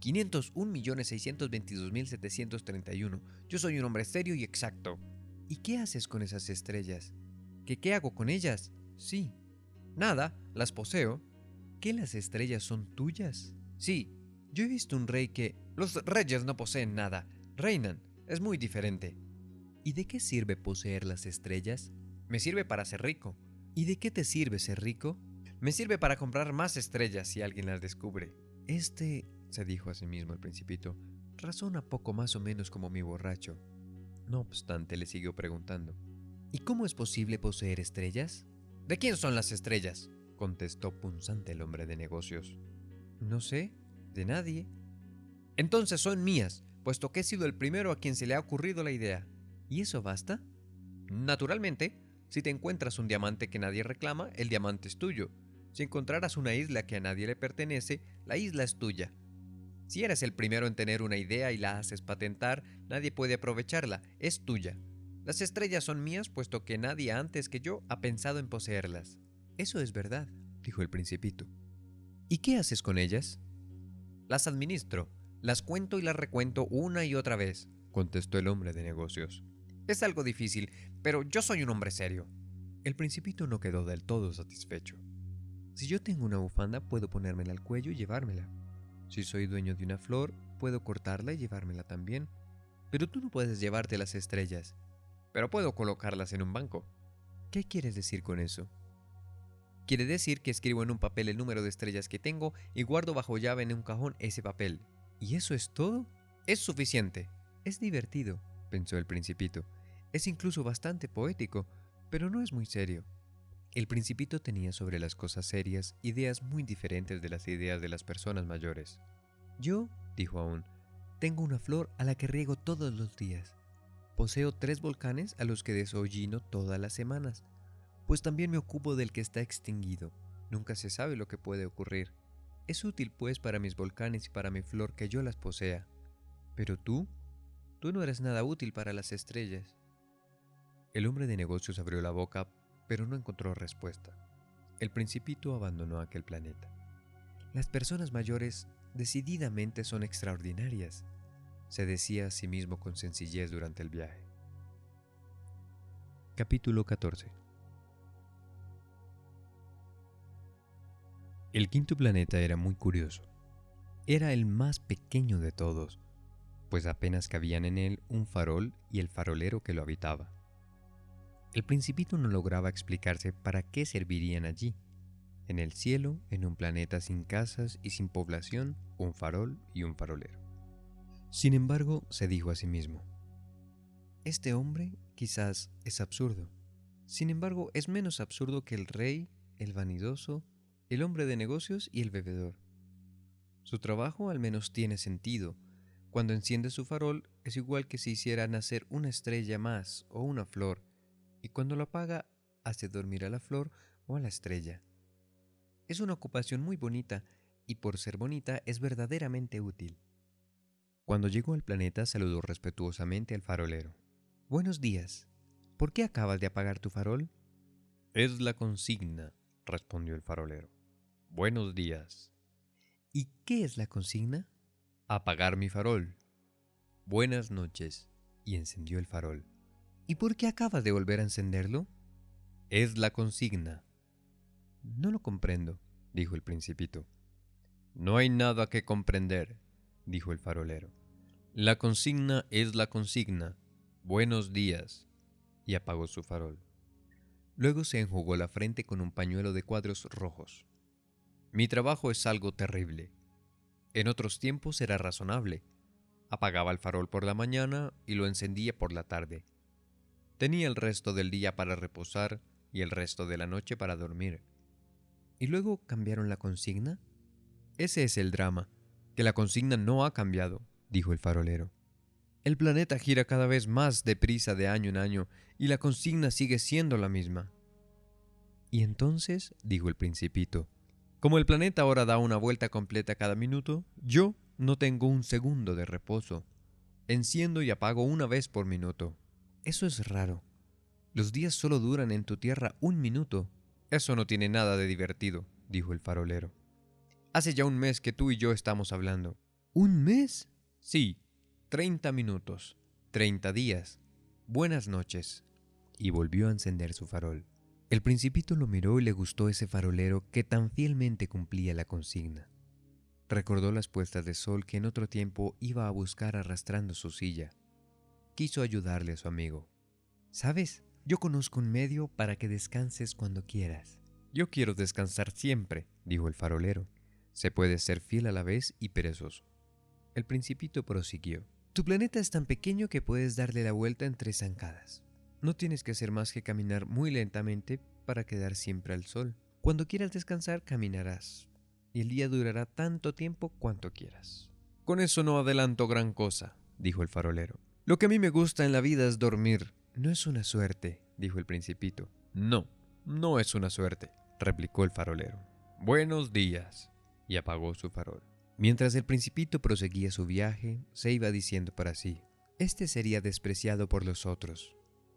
501.622.731. Yo soy un hombre serio y exacto. ¿Y qué haces con esas estrellas? ¿Qué qué hago con ellas? Sí. Nada, las poseo. ¿Qué las estrellas son tuyas? Sí. Yo he visto un rey que... Los reyes no poseen nada. Reinan. Es muy diferente. ¿Y de qué sirve poseer las estrellas? Me sirve para ser rico. ¿Y de qué te sirve ser rico? Me sirve para comprar más estrellas si alguien las descubre. Este, se dijo a sí mismo el principito, razona poco más o menos como mi borracho. No obstante, le siguió preguntando. ¿Y cómo es posible poseer estrellas? ¿De quién son las estrellas? contestó punzante el hombre de negocios. No sé, de nadie. Entonces son mías, puesto que he sido el primero a quien se le ha ocurrido la idea. ¿Y eso basta? Naturalmente, si te encuentras un diamante que nadie reclama, el diamante es tuyo. Si encontraras una isla que a nadie le pertenece, la isla es tuya. Si eres el primero en tener una idea y la haces patentar, nadie puede aprovecharla, es tuya. Las estrellas son mías puesto que nadie antes que yo ha pensado en poseerlas. Eso es verdad, dijo el principito. ¿Y qué haces con ellas? Las administro, las cuento y las recuento una y otra vez, contestó el hombre de negocios. Es algo difícil, pero yo soy un hombre serio. El principito no quedó del todo satisfecho. Si yo tengo una bufanda, puedo ponérmela al cuello y llevármela. Si soy dueño de una flor, puedo cortarla y llevármela también. Pero tú no puedes llevarte las estrellas. Pero puedo colocarlas en un banco. ¿Qué quieres decir con eso? Quiere decir que escribo en un papel el número de estrellas que tengo y guardo bajo llave en un cajón ese papel. ¿Y eso es todo? Es suficiente. Es divertido, pensó el principito. Es incluso bastante poético, pero no es muy serio. El principito tenía sobre las cosas serias ideas muy diferentes de las ideas de las personas mayores. Yo, dijo aún, tengo una flor a la que riego todos los días. Poseo tres volcanes a los que desollino todas las semanas, pues también me ocupo del que está extinguido. Nunca se sabe lo que puede ocurrir. Es útil pues para mis volcanes y para mi flor que yo las posea. Pero tú, tú no eres nada útil para las estrellas. El hombre de negocios abrió la boca, pero no encontró respuesta. El principito abandonó aquel planeta. Las personas mayores decididamente son extraordinarias, se decía a sí mismo con sencillez durante el viaje. Capítulo 14 El quinto planeta era muy curioso. Era el más pequeño de todos, pues apenas cabían en él un farol y el farolero que lo habitaba. El principito no lograba explicarse para qué servirían allí. En el cielo, en un planeta sin casas y sin población, un farol y un farolero. Sin embargo, se dijo a sí mismo, este hombre quizás es absurdo. Sin embargo, es menos absurdo que el rey, el vanidoso, el hombre de negocios y el bebedor. Su trabajo al menos tiene sentido. Cuando enciende su farol es igual que si hiciera nacer una estrella más o una flor, y cuando lo apaga hace dormir a la flor o a la estrella. Es una ocupación muy bonita y por ser bonita es verdaderamente útil. Cuando llegó al planeta saludó respetuosamente al farolero. Buenos días. ¿Por qué acabas de apagar tu farol? Es la consigna, respondió el farolero. Buenos días. ¿Y qué es la consigna? Apagar mi farol. Buenas noches. Y encendió el farol. ¿Y por qué acabas de volver a encenderlo? Es la consigna. No lo comprendo, dijo el principito. No hay nada que comprender, dijo el farolero. La consigna es la consigna. Buenos días. Y apagó su farol. Luego se enjugó la frente con un pañuelo de cuadros rojos. Mi trabajo es algo terrible. En otros tiempos era razonable. Apagaba el farol por la mañana y lo encendía por la tarde. Tenía el resto del día para reposar y el resto de la noche para dormir. ¿Y luego cambiaron la consigna? Ese es el drama, que la consigna no ha cambiado, dijo el farolero. El planeta gira cada vez más deprisa de año en año y la consigna sigue siendo la misma. Y entonces, dijo el principito, como el planeta ahora da una vuelta completa cada minuto, yo no tengo un segundo de reposo. Enciendo y apago una vez por minuto. Eso es raro. Los días solo duran en tu tierra un minuto. Eso no tiene nada de divertido, dijo el farolero. Hace ya un mes que tú y yo estamos hablando. ¿Un mes? Sí, Treinta minutos, treinta días. Buenas noches. Y volvió a encender su farol. El principito lo miró y le gustó ese farolero que tan fielmente cumplía la consigna. Recordó las puestas de sol que en otro tiempo iba a buscar arrastrando su silla. Quiso ayudarle a su amigo. ¿Sabes? Yo conozco un medio para que descanses cuando quieras. Yo quiero descansar siempre, dijo el farolero. Se puede ser fiel a la vez y perezoso. El principito prosiguió. Tu planeta es tan pequeño que puedes darle la vuelta en tres zancadas. No tienes que hacer más que caminar muy lentamente para quedar siempre al sol. Cuando quieras descansar, caminarás. Y el día durará tanto tiempo cuanto quieras. Con eso no adelanto gran cosa, dijo el farolero. Lo que a mí me gusta en la vida es dormir. No es una suerte, dijo el principito. No, no es una suerte, replicó el farolero. Buenos días. Y apagó su farol. Mientras el principito proseguía su viaje, se iba diciendo para sí, este sería despreciado por los otros,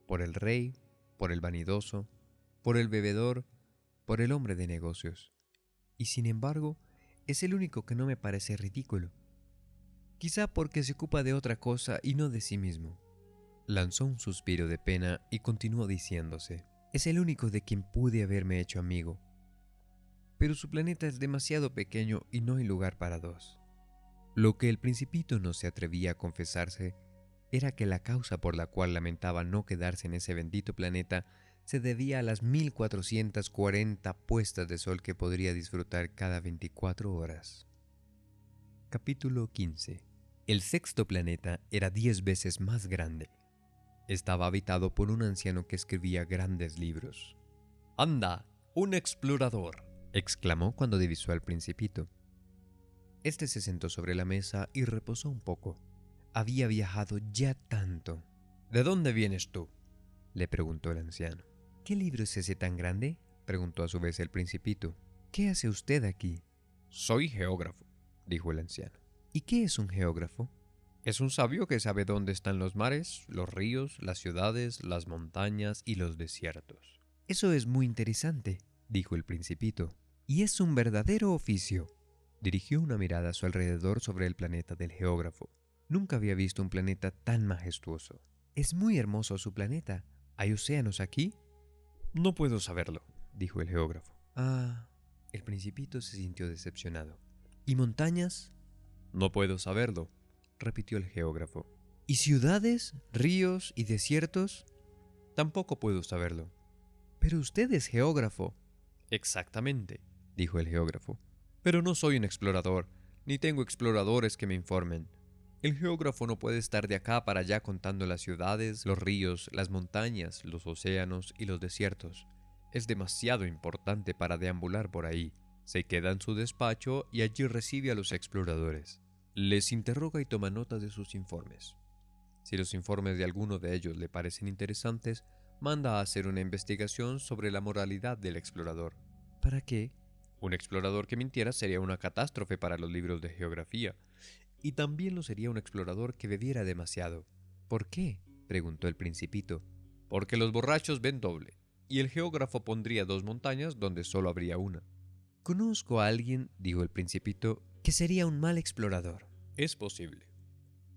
por el rey, por el vanidoso, por el bebedor, por el hombre de negocios. Y sin embargo, es el único que no me parece ridículo. Quizá porque se ocupa de otra cosa y no de sí mismo. Lanzó un suspiro de pena y continuó diciéndose, es el único de quien pude haberme hecho amigo pero su planeta es demasiado pequeño y no hay lugar para dos. Lo que el principito no se atrevía a confesarse era que la causa por la cual lamentaba no quedarse en ese bendito planeta se debía a las 1440 puestas de sol que podría disfrutar cada 24 horas. Capítulo 15 El sexto planeta era diez veces más grande. Estaba habitado por un anciano que escribía grandes libros. ¡Anda! ¡Un explorador! exclamó cuando divisó al principito. Este se sentó sobre la mesa y reposó un poco. Había viajado ya tanto. ¿De dónde vienes tú? le preguntó el anciano. ¿Qué libro es ese tan grande? preguntó a su vez el principito. ¿Qué hace usted aquí? Soy geógrafo, dijo el anciano. ¿Y qué es un geógrafo? Es un sabio que sabe dónde están los mares, los ríos, las ciudades, las montañas y los desiertos. Eso es muy interesante, dijo el principito, y es un verdadero oficio. Dirigió una mirada a su alrededor sobre el planeta del geógrafo. Nunca había visto un planeta tan majestuoso. Es muy hermoso su planeta. ¿Hay océanos aquí? No puedo saberlo, dijo el geógrafo. Ah, el principito se sintió decepcionado. ¿Y montañas? No puedo saberlo, repitió el geógrafo. ¿Y ciudades, ríos y desiertos? Tampoco puedo saberlo. Pero usted es geógrafo. Exactamente, dijo el geógrafo. Pero no soy un explorador, ni tengo exploradores que me informen. El geógrafo no puede estar de acá para allá contando las ciudades, los ríos, las montañas, los océanos y los desiertos. Es demasiado importante para deambular por ahí. Se queda en su despacho y allí recibe a los exploradores. Les interroga y toma nota de sus informes. Si los informes de alguno de ellos le parecen interesantes, manda a hacer una investigación sobre la moralidad del explorador. ¿Para qué? Un explorador que mintiera sería una catástrofe para los libros de geografía, y también lo sería un explorador que bebiera demasiado. ¿Por qué? preguntó el principito. Porque los borrachos ven doble, y el geógrafo pondría dos montañas donde solo habría una. Conozco a alguien, dijo el principito, que sería un mal explorador. Es posible.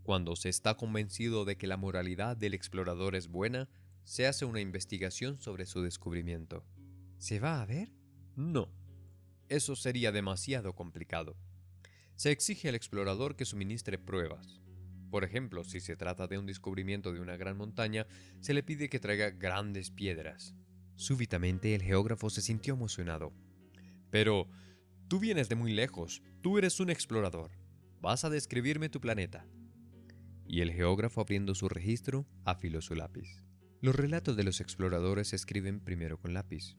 Cuando se está convencido de que la moralidad del explorador es buena, se hace una investigación sobre su descubrimiento. ¿Se va a ver? No. Eso sería demasiado complicado. Se exige al explorador que suministre pruebas. Por ejemplo, si se trata de un descubrimiento de una gran montaña, se le pide que traiga grandes piedras. Súbitamente el geógrafo se sintió emocionado. Pero, tú vienes de muy lejos, tú eres un explorador. Vas a describirme tu planeta. Y el geógrafo abriendo su registro, afiló su lápiz. Los relatos de los exploradores se escriben primero con lápiz.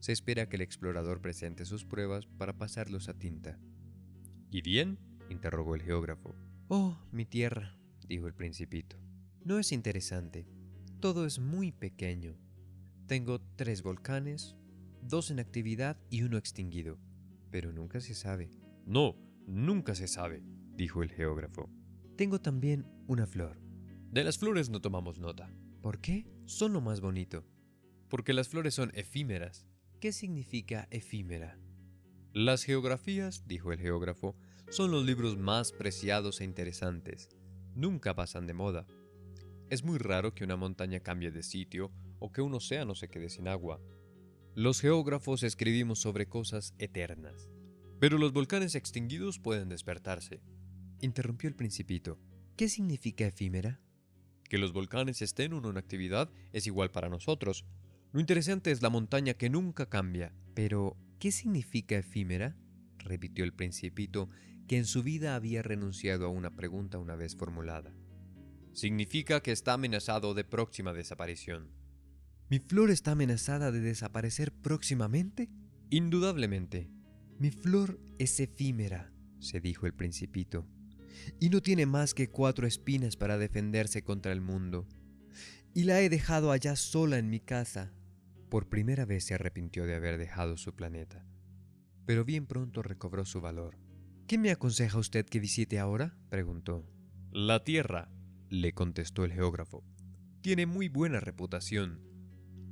Se espera que el explorador presente sus pruebas para pasarlos a tinta. ¿Y bien? interrogó el geógrafo. Oh, mi tierra, dijo el principito. No es interesante. Todo es muy pequeño. Tengo tres volcanes, dos en actividad y uno extinguido. Pero nunca se sabe. No, nunca se sabe, dijo el geógrafo. Tengo también una flor. De las flores no tomamos nota. ¿Por qué? Son lo más bonito. Porque las flores son efímeras. ¿Qué significa efímera? Las geografías, dijo el geógrafo, son los libros más preciados e interesantes. Nunca pasan de moda. Es muy raro que una montaña cambie de sitio o que un océano se quede sin agua. Los geógrafos escribimos sobre cosas eternas. Pero los volcanes extinguidos pueden despertarse. Interrumpió el principito. ¿Qué significa efímera? Que los volcanes estén en una actividad es igual para nosotros. Lo interesante es la montaña que nunca cambia. Pero, ¿qué significa efímera? repitió el principito, que en su vida había renunciado a una pregunta una vez formulada. Significa que está amenazado de próxima desaparición. ¿Mi flor está amenazada de desaparecer próximamente? Indudablemente. Mi flor es efímera, se dijo el principito y no tiene más que cuatro espinas para defenderse contra el mundo. Y la he dejado allá sola en mi casa. Por primera vez se arrepintió de haber dejado su planeta, pero bien pronto recobró su valor. ¿Qué me aconseja usted que visite ahora? preguntó. La Tierra, le contestó el geógrafo. Tiene muy buena reputación.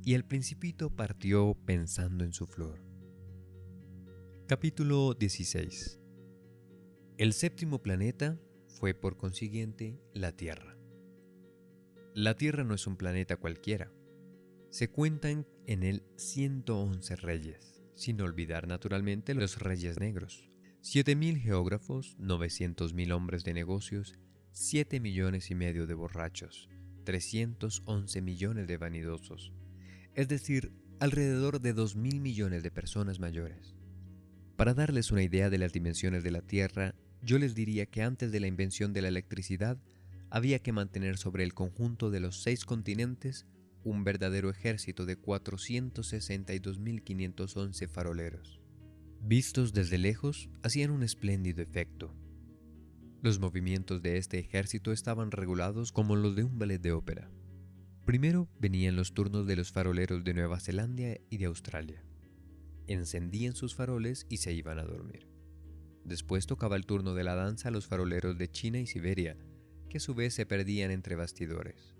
Y el principito partió pensando en su flor. Capítulo 16 el séptimo planeta fue por consiguiente la Tierra. La Tierra no es un planeta cualquiera. Se cuentan en él 111 reyes, sin olvidar naturalmente los reyes negros, 7.000 geógrafos, 900.000 hombres de negocios, 7 millones y medio de borrachos, 311 millones de vanidosos, es decir, alrededor de 2.000 millones de personas mayores. Para darles una idea de las dimensiones de la Tierra, yo les diría que antes de la invención de la electricidad había que mantener sobre el conjunto de los seis continentes un verdadero ejército de 462.511 faroleros. Vistos desde lejos, hacían un espléndido efecto. Los movimientos de este ejército estaban regulados como los de un ballet de ópera. Primero venían los turnos de los faroleros de Nueva Zelanda y de Australia. Encendían sus faroles y se iban a dormir. Después tocaba el turno de la danza a los faroleros de China y Siberia, que a su vez se perdían entre bastidores.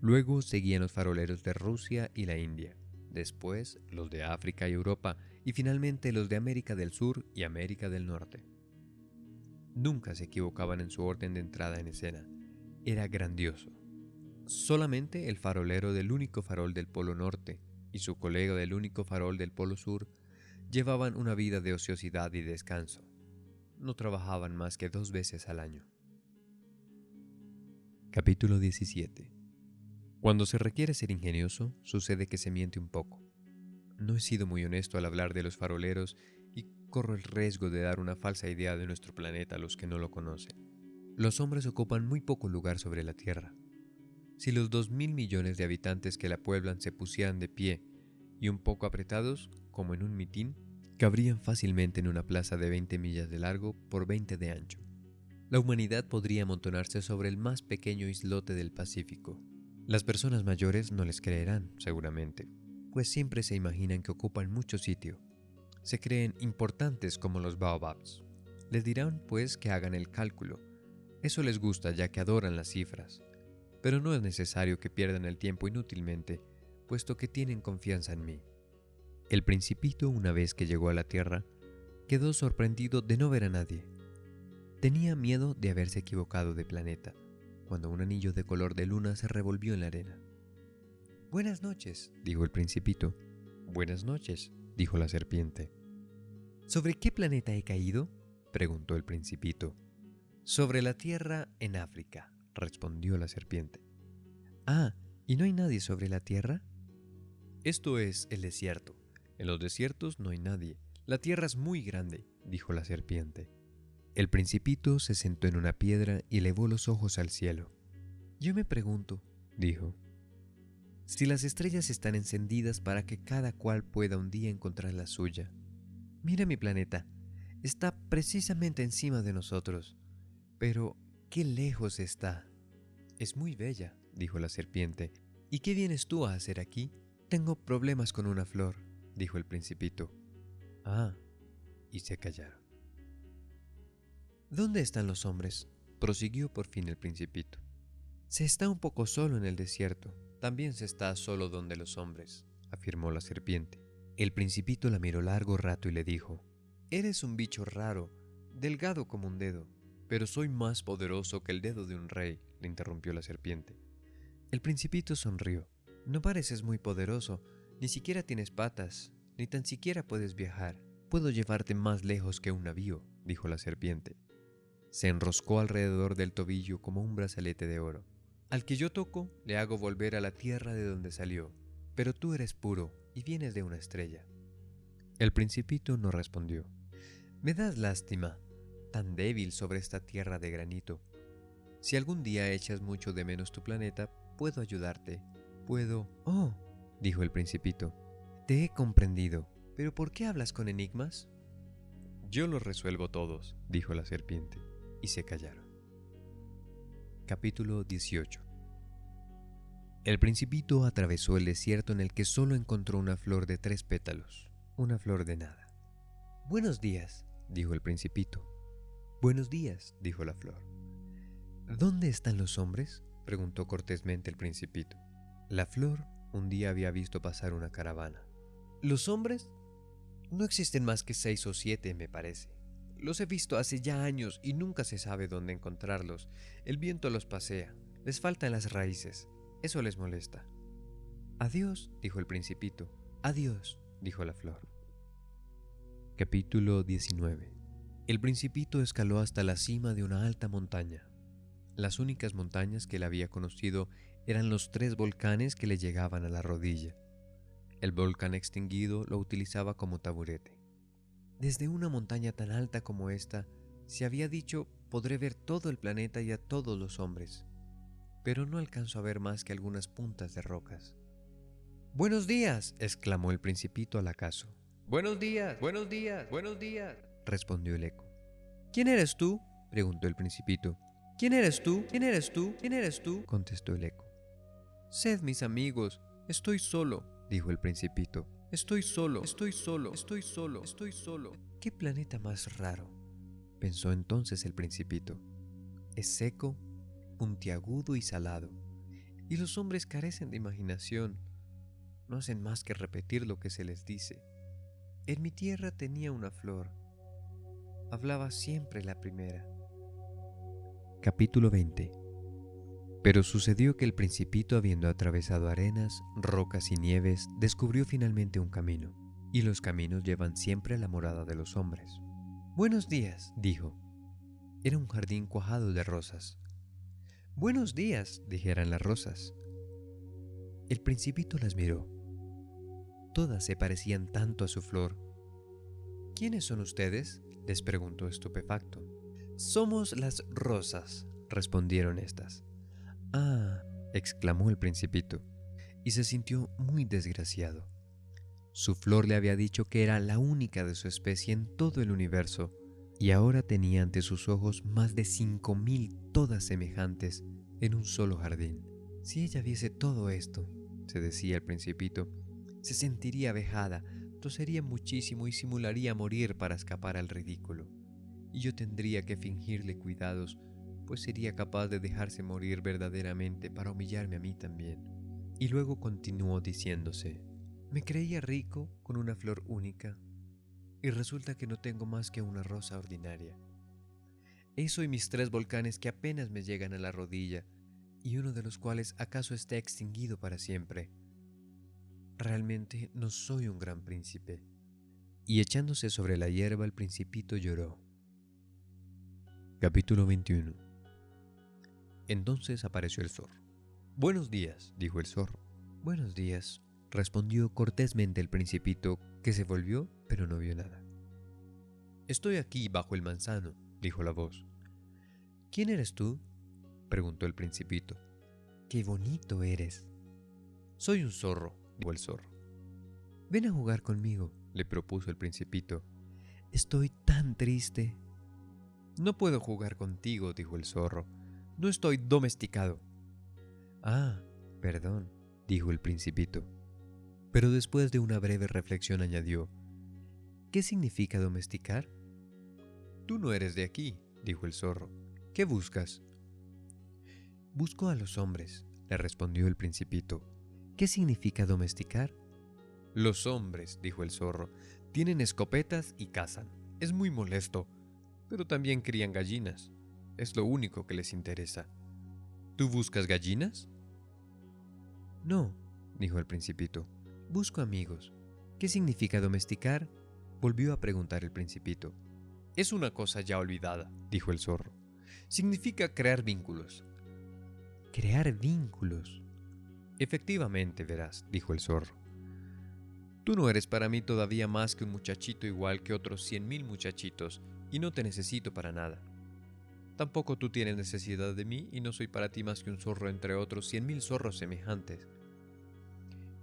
Luego seguían los faroleros de Rusia y la India, después los de África y Europa y finalmente los de América del Sur y América del Norte. Nunca se equivocaban en su orden de entrada en escena. Era grandioso. Solamente el farolero del único farol del Polo Norte y su colega del único farol del Polo Sur llevaban una vida de ociosidad y descanso. No trabajaban más que dos veces al año. Capítulo 17 Cuando se requiere ser ingenioso, sucede que se miente un poco. No he sido muy honesto al hablar de los faroleros y corro el riesgo de dar una falsa idea de nuestro planeta a los que no lo conocen. Los hombres ocupan muy poco lugar sobre la Tierra. Si los dos mil millones de habitantes que la pueblan se pusieran de pie y un poco apretados, como en un mitín, cabrían fácilmente en una plaza de 20 millas de largo por 20 de ancho la humanidad podría amontonarse sobre el más pequeño islote del Pacífico. Las personas mayores no les creerán, seguramente, pues siempre se imaginan que ocupan mucho sitio. Se creen importantes como los baobabs. Les dirán, pues, que hagan el cálculo. Eso les gusta ya que adoran las cifras. Pero no es necesario que pierdan el tiempo inútilmente, puesto que tienen confianza en mí. El principito, una vez que llegó a la Tierra, quedó sorprendido de no ver a nadie. Tenía miedo de haberse equivocado de planeta, cuando un anillo de color de luna se revolvió en la arena. Buenas noches, dijo el principito. Buenas noches, dijo la serpiente. ¿Sobre qué planeta he caído? preguntó el principito. Sobre la Tierra en África, respondió la serpiente. Ah, ¿y no hay nadie sobre la Tierra? Esto es el desierto. En los desiertos no hay nadie. La Tierra es muy grande, dijo la serpiente. El principito se sentó en una piedra y elevó los ojos al cielo. Yo me pregunto, dijo, si las estrellas están encendidas para que cada cual pueda un día encontrar la suya. Mira mi planeta, está precisamente encima de nosotros, pero qué lejos está. Es muy bella, dijo la serpiente. ¿Y qué vienes tú a hacer aquí? Tengo problemas con una flor, dijo el principito. Ah, y se callaron. ¿Dónde están los hombres? prosiguió por fin el principito. Se está un poco solo en el desierto. También se está solo donde los hombres, afirmó la serpiente. El principito la miró largo rato y le dijo, Eres un bicho raro, delgado como un dedo, pero soy más poderoso que el dedo de un rey, le interrumpió la serpiente. El principito sonrió. No pareces muy poderoso, ni siquiera tienes patas, ni tan siquiera puedes viajar. Puedo llevarte más lejos que un navío, dijo la serpiente se enroscó alrededor del tobillo como un brazalete de oro. Al que yo toco, le hago volver a la tierra de donde salió, pero tú eres puro y vienes de una estrella. El principito no respondió. Me das lástima, tan débil sobre esta tierra de granito. Si algún día echas mucho de menos tu planeta, puedo ayudarte. Puedo... Oh, dijo el principito. Te he comprendido, pero ¿por qué hablas con enigmas? Yo los resuelvo todos, dijo la serpiente y se callaron. Capítulo 18 El principito atravesó el desierto en el que solo encontró una flor de tres pétalos, una flor de nada. Buenos días, dijo el principito. Buenos días, dijo la flor. ¿Dónde están los hombres? preguntó cortésmente el principito. La flor un día había visto pasar una caravana. ¿Los hombres? No existen más que seis o siete, me parece. Los he visto hace ya años y nunca se sabe dónde encontrarlos. El viento los pasea. Les faltan las raíces. Eso les molesta. Adiós, dijo el principito. Adiós, dijo la flor. Capítulo 19 El principito escaló hasta la cima de una alta montaña. Las únicas montañas que él había conocido eran los tres volcanes que le llegaban a la rodilla. El volcán extinguido lo utilizaba como taburete. Desde una montaña tan alta como esta, se había dicho, podré ver todo el planeta y a todos los hombres, pero no alcanzo a ver más que algunas puntas de rocas. Buenos días, exclamó el principito al acaso. Buenos días, buenos días, buenos días, respondió el eco. ¿Quién eres tú? preguntó el principito. ¿Quién eres tú? ¿Quién eres tú? ¿Quién eres tú? contestó el eco. Sed mis amigos, estoy solo, dijo el principito. Estoy solo, estoy solo, estoy solo, estoy solo. ¿Qué planeta más raro? pensó entonces el principito. Es seco, puntiagudo y salado, y los hombres carecen de imaginación. No hacen más que repetir lo que se les dice. En mi tierra tenía una flor. Hablaba siempre la primera. Capítulo 20 Pero sucedió que el principito, habiendo atravesado arenas, rocas y nieves, descubrió finalmente un camino, y los caminos llevan siempre a la morada de los hombres. Buenos días, dijo. Era un jardín cuajado de rosas. Buenos días, dijeran las rosas. El principito las miró. Todas se parecían tanto a su flor. ¿Quiénes son ustedes? Les preguntó estupefacto. Somos las rosas, respondieron estas. Ah, exclamó el principito, y se sintió muy desgraciado. Su flor le había dicho que era la única de su especie en todo el universo, y ahora tenía ante sus ojos más de cinco mil todas semejantes en un solo jardín. Si ella viese todo esto, se decía el principito, se sentiría vejada, tosería muchísimo y simularía morir para escapar al ridículo. Y yo tendría que fingirle cuidados, pues sería capaz de dejarse morir verdaderamente para humillarme a mí también. Y luego continuó diciéndose, me creía rico con una flor única, y resulta que no tengo más que una rosa ordinaria. Eso y mis tres volcanes que apenas me llegan a la rodilla, y uno de los cuales acaso está extinguido para siempre. Realmente no soy un gran príncipe. Y echándose sobre la hierba el principito lloró. Capítulo 21 Entonces apareció el zorro. Buenos días, dijo el zorro. Buenos días, respondió cortésmente el principito, que se volvió pero no vio nada. Estoy aquí bajo el manzano, dijo la voz. ¿Quién eres tú? preguntó el principito. Qué bonito eres. Soy un zorro, el zorro. Ven a jugar conmigo, le propuso el principito. Estoy tan triste. No puedo jugar contigo, dijo el zorro. No estoy domesticado. Ah, perdón, dijo el principito. Pero después de una breve reflexión añadió, ¿Qué significa domesticar? Tú no eres de aquí, dijo el zorro. ¿Qué buscas? Busco a los hombres, le respondió el principito. ¿Qué significa domesticar? Los hombres, dijo el zorro, tienen escopetas y cazan. Es muy molesto, pero también crían gallinas. Es lo único que les interesa. ¿Tú buscas gallinas? No, dijo el principito. Busco amigos. ¿Qué significa domesticar? Volvió a preguntar el principito. Es una cosa ya olvidada, dijo el zorro. Significa crear vínculos. ¿Crear vínculos? Efectivamente, verás, dijo el zorro. Tú no eres para mí todavía más que un muchachito igual que otros cien mil muchachitos, y no te necesito para nada. Tampoco tú tienes necesidad de mí, y no soy para ti más que un zorro entre otros cien mil zorros semejantes.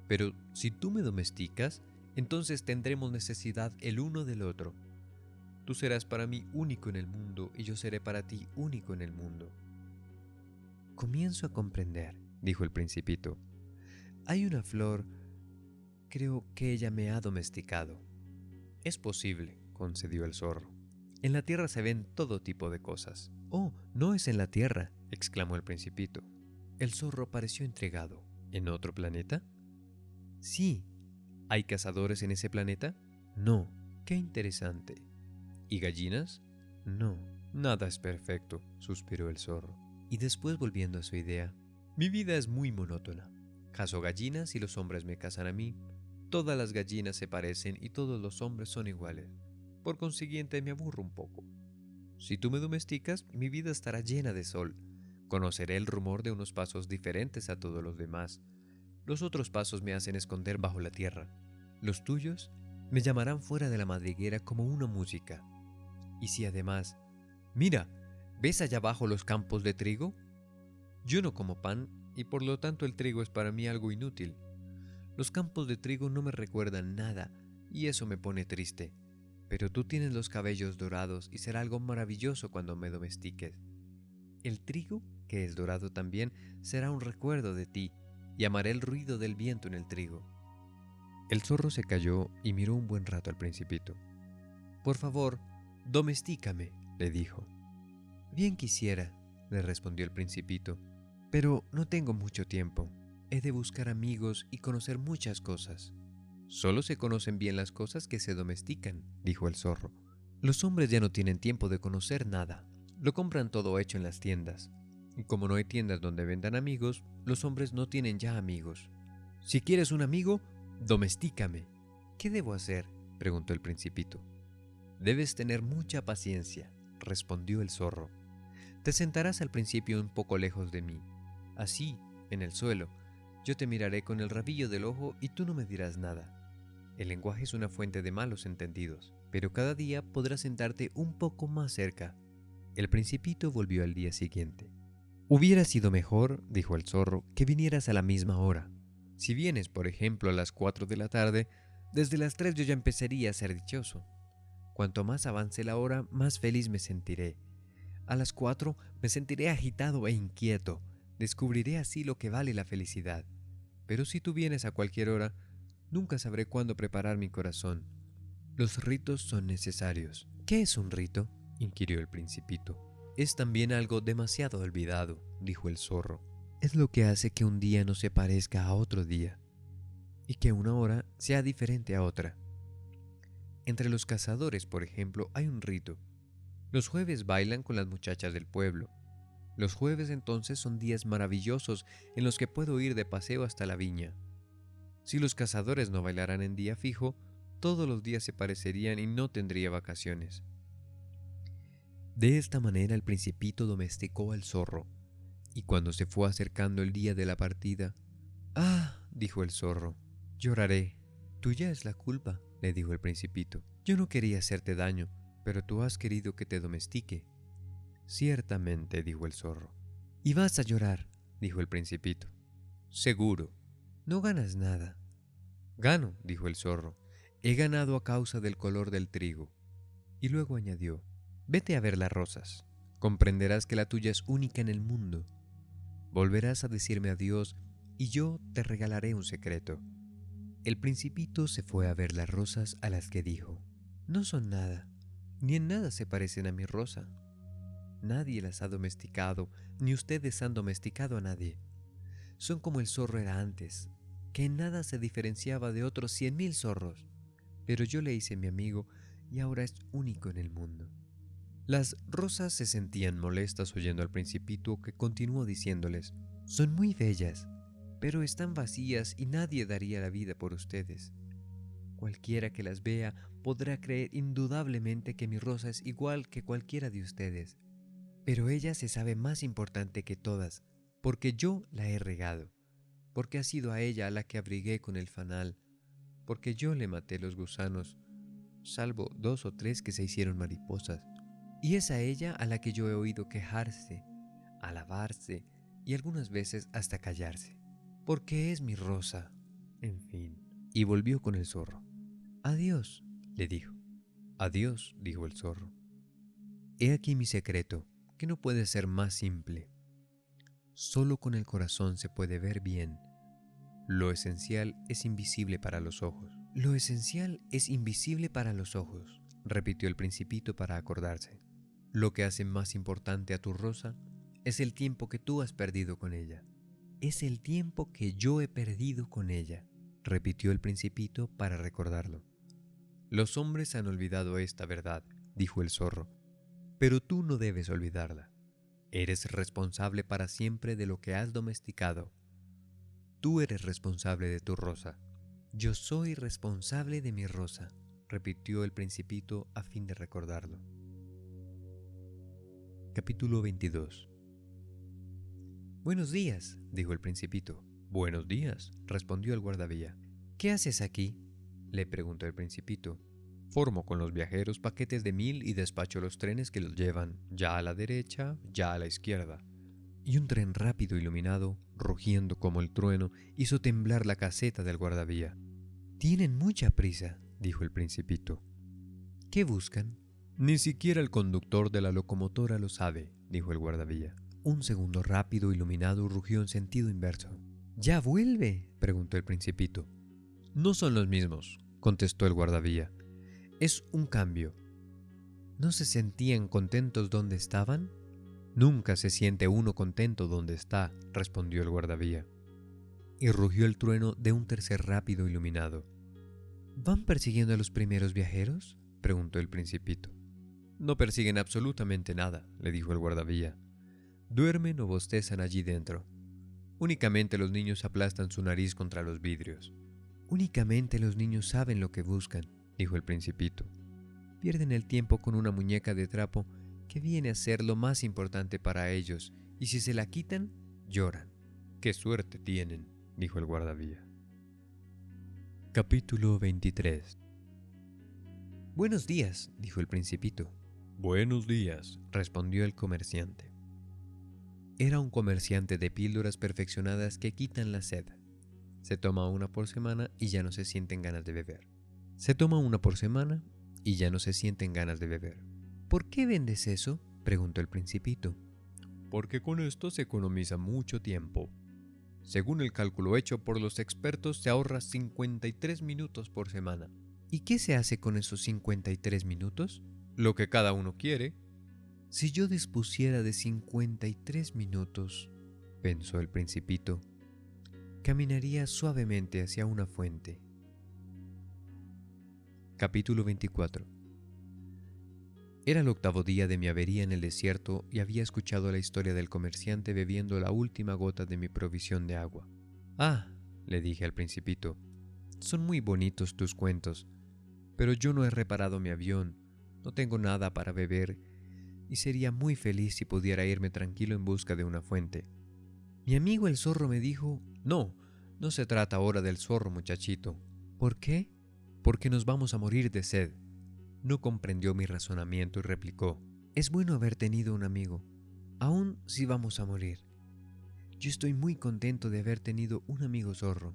Pero si tú me domesticas, entonces tendremos necesidad el uno del otro. Tú serás para mí único en el mundo, y yo seré para ti único en el mundo. Comienzo a comprender, dijo el principito. Hay una flor, creo que ella me ha domesticado. Es posible, concedió el zorro. En la tierra se ven todo tipo de cosas. Oh, no es en la tierra, exclamó el principito. El zorro pareció entregado. ¿En otro planeta? Sí. ¿Hay cazadores en ese planeta? No. Qué interesante. ¿Y gallinas? No. Nada es perfecto, suspiró el zorro. Y después volviendo a su idea, mi vida es muy monótona. Caso gallinas y los hombres me casan a mí. Todas las gallinas se parecen y todos los hombres son iguales. Por consiguiente me aburro un poco. Si tú me domesticas, mi vida estará llena de sol. Conoceré el rumor de unos pasos diferentes a todos los demás. Los otros pasos me hacen esconder bajo la tierra. Los tuyos me llamarán fuera de la madriguera como una música. Y si además, mira, ¿ves allá abajo los campos de trigo? Yo no como pan y por lo tanto el trigo es para mí algo inútil. Los campos de trigo no me recuerdan nada y eso me pone triste. Pero tú tienes los cabellos dorados y será algo maravilloso cuando me domestiques. El trigo, que es dorado también, será un recuerdo de ti y amaré el ruido del viento en el trigo. El zorro se calló y miró un buen rato al principito. Por favor, domestícame, le dijo. Bien quisiera, le respondió el principito, pero no tengo mucho tiempo. He de buscar amigos y conocer muchas cosas. Solo se conocen bien las cosas que se domestican, dijo el zorro. Los hombres ya no tienen tiempo de conocer nada. lo compran todo hecho en las tiendas. Y como no hay tiendas donde vendan amigos, los hombres no tienen ya amigos. Si quieres un amigo, domestícame. ¿Qué debo hacer? preguntó el principito. Debes tener mucha paciencia, respondió el zorro. Te sentarás al principio un poco lejos de mí. Así, en el suelo, yo te miraré con el rabillo del ojo y tú no me dirás nada. El lenguaje es una fuente de malos entendidos, pero cada día podrás sentarte un poco más cerca. El principito volvió al día siguiente. Hubiera sido mejor, dijo el zorro, que vinieras a la misma hora. Si vienes, por ejemplo, a las cuatro de la tarde, desde las tres yo ya empezaría a ser dichoso. Cuanto más avance la hora, más feliz me sentiré. A las cuatro me sentiré agitado e inquieto. Descubriré así lo que vale la felicidad. Pero si tú vienes a cualquier hora, nunca sabré cuándo preparar mi corazón. Los ritos son necesarios. ¿Qué es un rito? inquirió el principito. Es también algo demasiado olvidado, dijo el zorro. Es lo que hace que un día no se parezca a otro día y que una hora sea diferente a otra. Entre los cazadores, por ejemplo, hay un rito. Los jueves bailan con las muchachas del pueblo. Los jueves entonces son días maravillosos en los que puedo ir de paseo hasta la viña. Si los cazadores no bailaran en día fijo, todos los días se parecerían y no tendría vacaciones. De esta manera el principito domesticó al zorro, y cuando se fue acercando el día de la partida, ¡Ah! dijo el zorro, lloraré. Tuya es la culpa, le dijo el principito. Yo no quería hacerte daño, pero tú has querido que te domestique. Ciertamente, dijo el zorro. Y vas a llorar, dijo el principito. Seguro. No ganas nada. Gano, dijo el zorro. He ganado a causa del color del trigo. Y luego añadió, vete a ver las rosas. Comprenderás que la tuya es única en el mundo. Volverás a decirme adiós y yo te regalaré un secreto. El principito se fue a ver las rosas a las que dijo, no son nada, ni en nada se parecen a mi rosa. Nadie las ha domesticado, ni ustedes han domesticado a nadie. Son como el zorro era antes, que en nada se diferenciaba de otros cien mil zorros, pero yo le hice mi amigo y ahora es único en el mundo. Las rosas se sentían molestas oyendo al principito que continuó diciéndoles, son muy bellas, pero están vacías y nadie daría la vida por ustedes. Cualquiera que las vea podrá creer indudablemente que mi rosa es igual que cualquiera de ustedes, pero ella se sabe más importante que todas, porque yo la he regado porque ha sido a ella a la que abrigué con el fanal, porque yo le maté los gusanos, salvo dos o tres que se hicieron mariposas, y es a ella a la que yo he oído quejarse, alabarse y algunas veces hasta callarse, porque es mi rosa, en fin. Y volvió con el zorro. Adiós, le dijo. Adiós, dijo el zorro. He aquí mi secreto, que no puede ser más simple. Solo con el corazón se puede ver bien lo esencial es invisible para los ojos. Lo esencial es invisible para los ojos, repitió el principito para acordarse. Lo que hace más importante a tu rosa es el tiempo que tú has perdido con ella. Es el tiempo que yo he perdido con ella, repitió el principito para recordarlo. Los hombres han olvidado esta verdad, dijo el zorro, pero tú no debes olvidarla. Eres responsable para siempre de lo que has domesticado Tú eres responsable de tu rosa. Yo soy responsable de mi rosa, repitió el principito a fin de recordarlo. Capítulo 22 Buenos días, dijo el principito. Buenos días, respondió el guardavía. ¿Qué haces aquí? le preguntó el principito. Formo con los viajeros paquetes de mil y despacho los trenes que los llevan, ya a la derecha, ya a la izquierda y un tren rápido iluminado, rugiendo como el trueno, hizo temblar la caseta del guardavía. Tienen mucha prisa, dijo el principito. ¿Qué buscan? Ni siquiera el conductor de la locomotora lo sabe, dijo el guardavía. Un segundo rápido iluminado rugió en sentido inverso. ¿Ya vuelve? preguntó el principito. No son los mismos, contestó el guardavía. Es un cambio. ¿No se sentían contentos donde estaban? Nunca se siente uno contento donde está, respondió el guardavía. Y rugió el trueno de un tercer rápido iluminado. ¿Van persiguiendo a los primeros viajeros? preguntó el principito. No persiguen absolutamente nada, le dijo el guardavía. Duermen o bostezan allí dentro. Únicamente los niños aplastan su nariz contra los vidrios. Únicamente los niños saben lo que buscan, dijo el principito. Pierden el tiempo con una muñeca de trapo que viene a ser lo más importante para ellos, y si se la quitan, lloran. Qué suerte tienen, dijo el guardavía. Capítulo 23 Buenos días, dijo el principito. Buenos días, respondió el comerciante. Era un comerciante de píldoras perfeccionadas que quitan la sed. Se toma una por semana y ya no se sienten ganas de beber. Se toma una por semana y ya no se sienten ganas de beber. ¿Por qué vendes eso? preguntó el principito. Porque con esto se economiza mucho tiempo. Según el cálculo hecho por los expertos, se ahorra 53 minutos por semana. ¿Y qué se hace con esos 53 minutos? Lo que cada uno quiere. Si yo dispusiera de 53 minutos, pensó el principito, caminaría suavemente hacia una fuente. Capítulo 24 Era el octavo día de mi avería en el desierto y había escuchado la historia del comerciante bebiendo la última gota de mi provisión de agua. Ah, le dije al principito, son muy bonitos tus cuentos, pero yo no he reparado mi avión, no tengo nada para beber y sería muy feliz si pudiera irme tranquilo en busca de una fuente. Mi amigo el zorro me dijo, no, no se trata ahora del zorro, muchachito. ¿Por qué? Porque nos vamos a morir de sed. No comprendió mi razonamiento y replicó, es bueno haber tenido un amigo, aun si vamos a morir. Yo estoy muy contento de haber tenido un amigo zorro.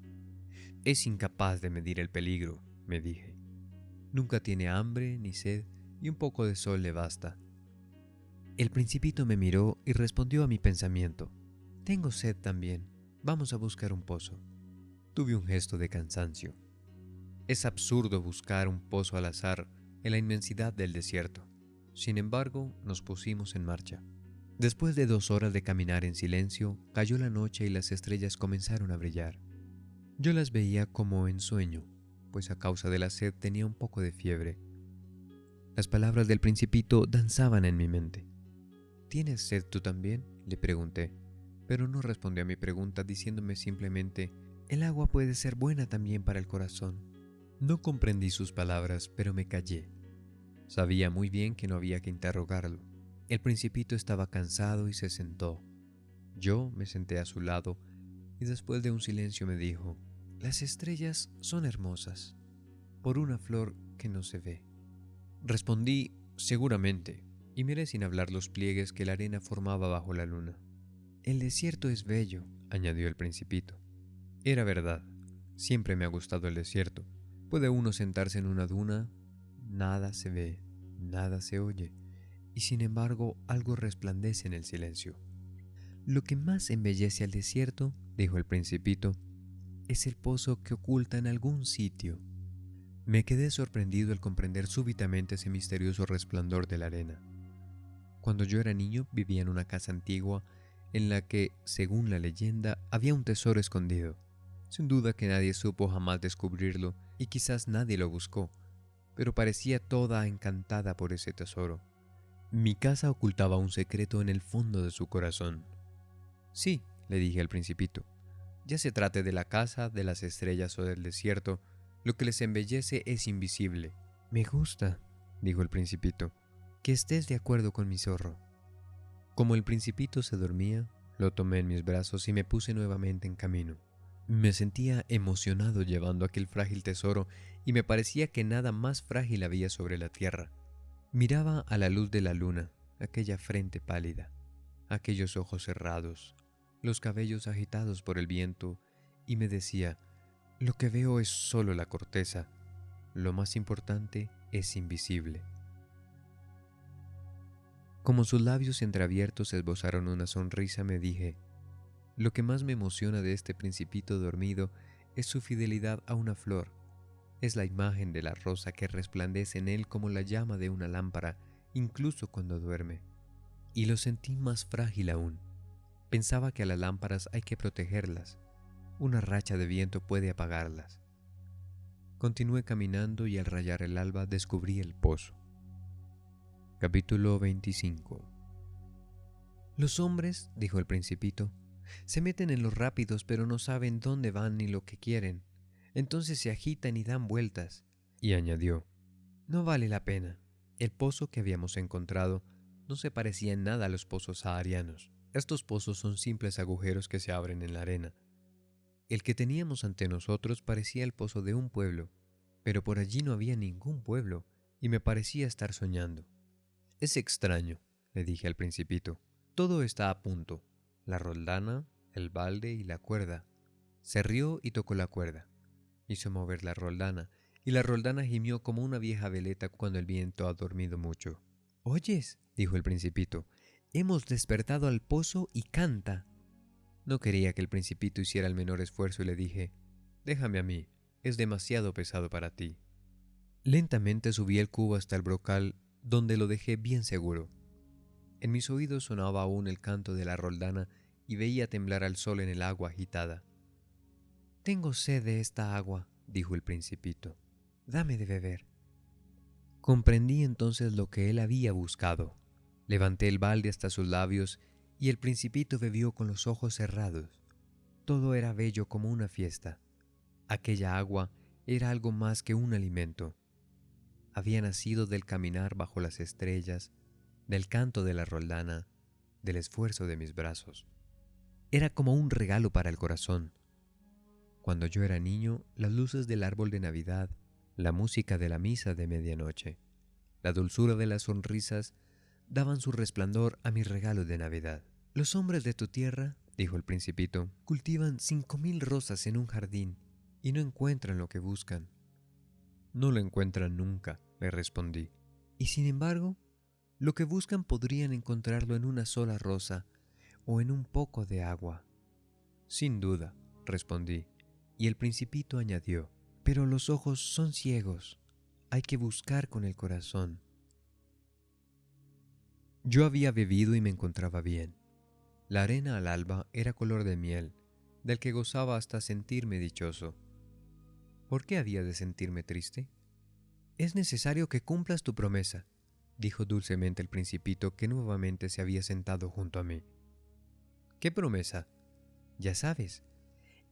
Es incapaz de medir el peligro, me dije. Nunca tiene hambre ni sed y un poco de sol le basta. El principito me miró y respondió a mi pensamiento. Tengo sed también. Vamos a buscar un pozo. Tuve un gesto de cansancio. Es absurdo buscar un pozo al azar en la inmensidad del desierto. Sin embargo, nos pusimos en marcha. Después de dos horas de caminar en silencio, cayó la noche y las estrellas comenzaron a brillar. Yo las veía como en sueño, pues a causa de la sed tenía un poco de fiebre. Las palabras del principito danzaban en mi mente. ¿Tienes sed tú también? le pregunté, pero no respondió a mi pregunta diciéndome simplemente, el agua puede ser buena también para el corazón. No comprendí sus palabras, pero me callé. Sabía muy bien que no había que interrogarlo. El principito estaba cansado y se sentó. Yo me senté a su lado y después de un silencio me dijo, las estrellas son hermosas, por una flor que no se ve. Respondí, seguramente, y miré sin hablar los pliegues que la arena formaba bajo la luna. El desierto es bello, añadió el principito. Era verdad, siempre me ha gustado el desierto. Puede uno sentarse en una duna, nada se ve, nada se oye, y sin embargo algo resplandece en el silencio. Lo que más embellece al desierto, dijo el principito, es el pozo que oculta en algún sitio. Me quedé sorprendido al comprender súbitamente ese misterioso resplandor de la arena. Cuando yo era niño vivía en una casa antigua en la que, según la leyenda, había un tesoro escondido. Sin duda que nadie supo jamás descubrirlo y quizás nadie lo buscó, pero parecía toda encantada por ese tesoro. Mi casa ocultaba un secreto en el fondo de su corazón. Sí, le dije al principito, ya se trate de la casa, de las estrellas o del desierto, lo que les embellece es invisible. Me gusta, dijo el principito que estés de acuerdo con mi zorro. Como el principito se dormía, lo tomé en mis brazos y me puse nuevamente en camino. Me sentía emocionado llevando aquel frágil tesoro y me parecía que nada más frágil había sobre la tierra. Miraba a la luz de la luna, aquella frente pálida, aquellos ojos cerrados, los cabellos agitados por el viento, y me decía, lo que veo es solo la corteza, lo más importante es invisible. Como sus labios entreabiertos esbozaron una sonrisa, me dije, lo que más me emociona de este principito dormido es su fidelidad a una flor. Es la imagen de la rosa que resplandece en él como la llama de una lámpara, incluso cuando duerme. Y lo sentí más frágil aún. Pensaba que a las lámparas hay que protegerlas. Una racha de viento puede apagarlas. Continué caminando y al rayar el alba descubrí el pozo. Capítulo 25 Los hombres, dijo el principito, se meten en los rápidos pero no saben dónde van ni lo que quieren. Entonces se agitan y dan vueltas. Y añadió, no vale la pena. El pozo que habíamos encontrado no se parecía en nada a los pozos saharianos. Estos pozos son simples agujeros que se abren en la arena. El que teníamos ante nosotros parecía el pozo de un pueblo, pero por allí no había ningún pueblo, y me parecía estar soñando. Es extraño, le dije al principito. Todo está a punto. La roldana, el balde y la cuerda. Se rió y tocó la cuerda. Hizo mover la roldana, y la roldana gimió como una vieja veleta cuando el viento ha dormido mucho. Oyes, dijo el principito, hemos despertado al pozo y canta. No quería que el principito hiciera el menor esfuerzo y le dije, déjame a mí, es demasiado pesado para ti. Lentamente subí el cubo hasta el brocal donde lo dejé bien seguro. En mis oídos sonaba aún el canto de la roldana y veía temblar al sol en el agua agitada. Tengo sed de esta agua, dijo el principito. Dame de beber. Comprendí entonces lo que él había buscado. Levanté el balde hasta sus labios y el principito bebió con los ojos cerrados. Todo era bello como una fiesta. Aquella agua era algo más que un alimento había nacido del caminar bajo las estrellas, del canto de la roldana, del esfuerzo de mis brazos. Era como un regalo para el corazón. Cuando yo era niño, las luces del árbol de Navidad, la música de la misa de medianoche, la dulzura de las sonrisas daban su resplandor a mi regalo de Navidad. Los hombres de tu tierra, dijo el principito, cultivan cinco mil rosas en un jardín y no encuentran lo que buscan. No lo encuentran nunca, le respondí. Y sin embargo, lo que buscan podrían encontrarlo en una sola rosa o en un poco de agua. Sin duda, respondí, y el principito añadió, pero los ojos son ciegos, hay que buscar con el corazón. Yo había bebido y me encontraba bien. La arena al alba era color de miel, del que gozaba hasta sentirme dichoso. ¿Por qué había de sentirme triste? Es necesario que cumplas tu promesa, dijo dulcemente el principito que nuevamente se había sentado junto a mí. ¿Qué promesa? Ya sabes,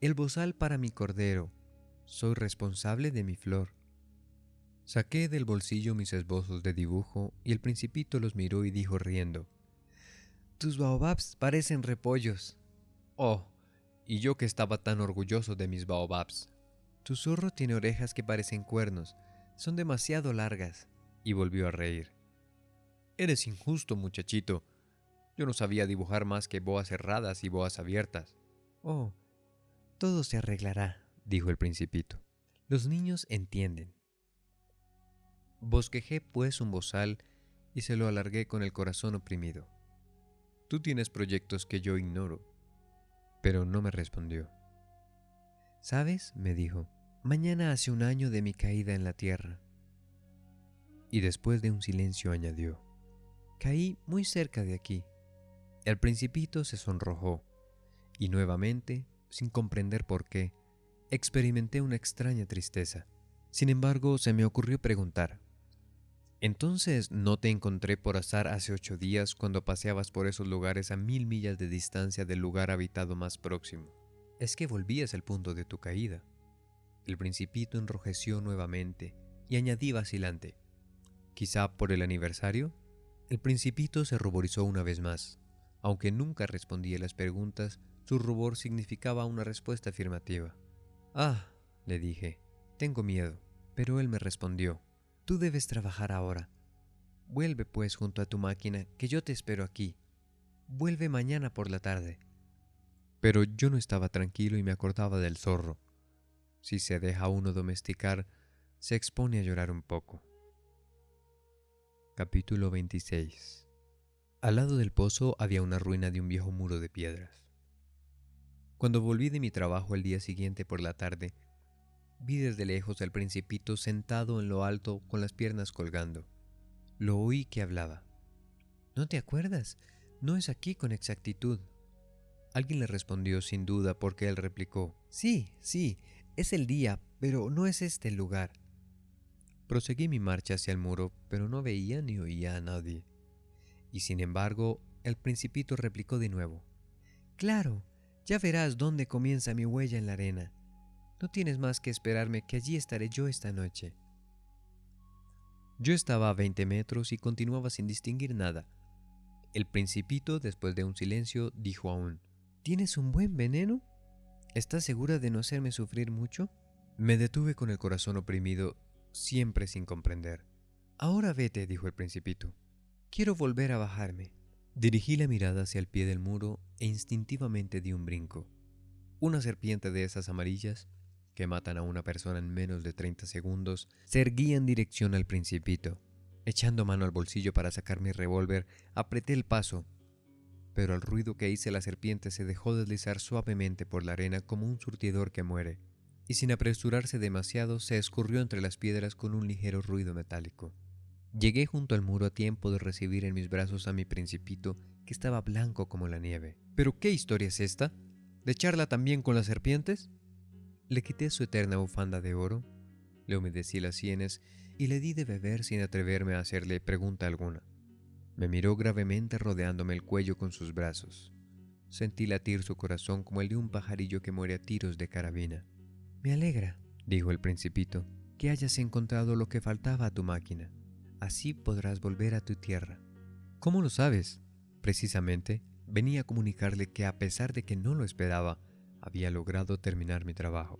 el bozal para mi cordero. Soy responsable de mi flor. Saqué del bolsillo mis esbozos de dibujo y el principito los miró y dijo riendo, Tus baobabs parecen repollos. Oh, y yo que estaba tan orgulloso de mis baobabs. Tu zorro tiene orejas que parecen cuernos, son demasiado largas. Y volvió a reír. Eres injusto, muchachito. Yo no sabía dibujar más que boas cerradas y boas abiertas. Oh, todo se arreglará, dijo el principito. Los niños entienden. Bosquejé pues un bozal y se lo alargué con el corazón oprimido. Tú tienes proyectos que yo ignoro. Pero no me respondió. ¿Sabes? me dijo. Mañana hace un año de mi caída en la tierra. Y después de un silencio añadió, caí muy cerca de aquí. El principito se sonrojó, y nuevamente, sin comprender por qué, experimenté una extraña tristeza. Sin embargo, se me ocurrió preguntar, ¿entonces no te encontré por azar hace ocho días cuando paseabas por esos lugares a mil millas de distancia del lugar habitado más próximo? Es que volvías al punto de tu caída. El principito enrojeció nuevamente y añadí vacilante. Quizá por el aniversario. El principito se ruborizó una vez más. Aunque nunca respondía las preguntas, su rubor significaba una respuesta afirmativa. Ah, le dije, tengo miedo. Pero él me respondió, tú debes trabajar ahora. Vuelve pues junto a tu máquina, que yo te espero aquí. Vuelve mañana por la tarde. Pero yo no estaba tranquilo y me acordaba del zorro. Si se deja uno domesticar, se expone a llorar un poco. Capítulo 26 Al lado del pozo había una ruina de un viejo muro de piedras. Cuando volví de mi trabajo el día siguiente por la tarde, vi desde lejos al principito sentado en lo alto con las piernas colgando. Lo oí que hablaba. ¿No te acuerdas? No es aquí con exactitud. Alguien le respondió sin duda porque él replicó, Sí, sí, es el día, pero no es este el lugar. Proseguí mi marcha hacia el muro, pero no veía ni oía a nadie. Y sin embargo, el principito replicó de nuevo. Claro, ya verás dónde comienza mi huella en la arena. No tienes más que esperarme que allí estaré yo esta noche. Yo estaba a veinte metros y continuaba sin distinguir nada. El principito, después de un silencio, dijo aún, ¿Tienes un buen veneno? ¿Estás segura de no hacerme sufrir mucho? Me detuve con el corazón oprimido, siempre sin comprender. Ahora vete, dijo el principito. Quiero volver a bajarme. Dirigí la mirada hacia el pie del muro e instintivamente di un brinco. Una serpiente de esas amarillas, que matan a una persona en menos de 30 segundos, se erguía en dirección al principito. Echando mano al bolsillo para sacar mi revólver, apreté el paso, pero al ruido que hice la serpiente se dejó deslizar suavemente por la arena como un surtidor que muere, y sin apresurarse demasiado se escurrió entre las piedras con un ligero ruido metálico. Llegué junto al muro a tiempo de recibir en mis brazos a mi principito, que estaba blanco como la nieve. ¿Pero qué historia es esta? ¿De charla también con las serpientes? Le quité su eterna bufanda de oro, le humedecí las sienes y le di de beber sin atreverme a hacerle pregunta alguna. Me miró gravemente rodeándome el cuello con sus brazos. Sentí latir su corazón como el de un pajarillo que muere a tiros de carabina. Me alegra, dijo el principito, que hayas encontrado lo que faltaba a tu máquina. Así podrás volver a tu tierra. ¿Cómo lo sabes? Precisamente, venía a comunicarle que a pesar de que no lo esperaba, había logrado terminar mi trabajo.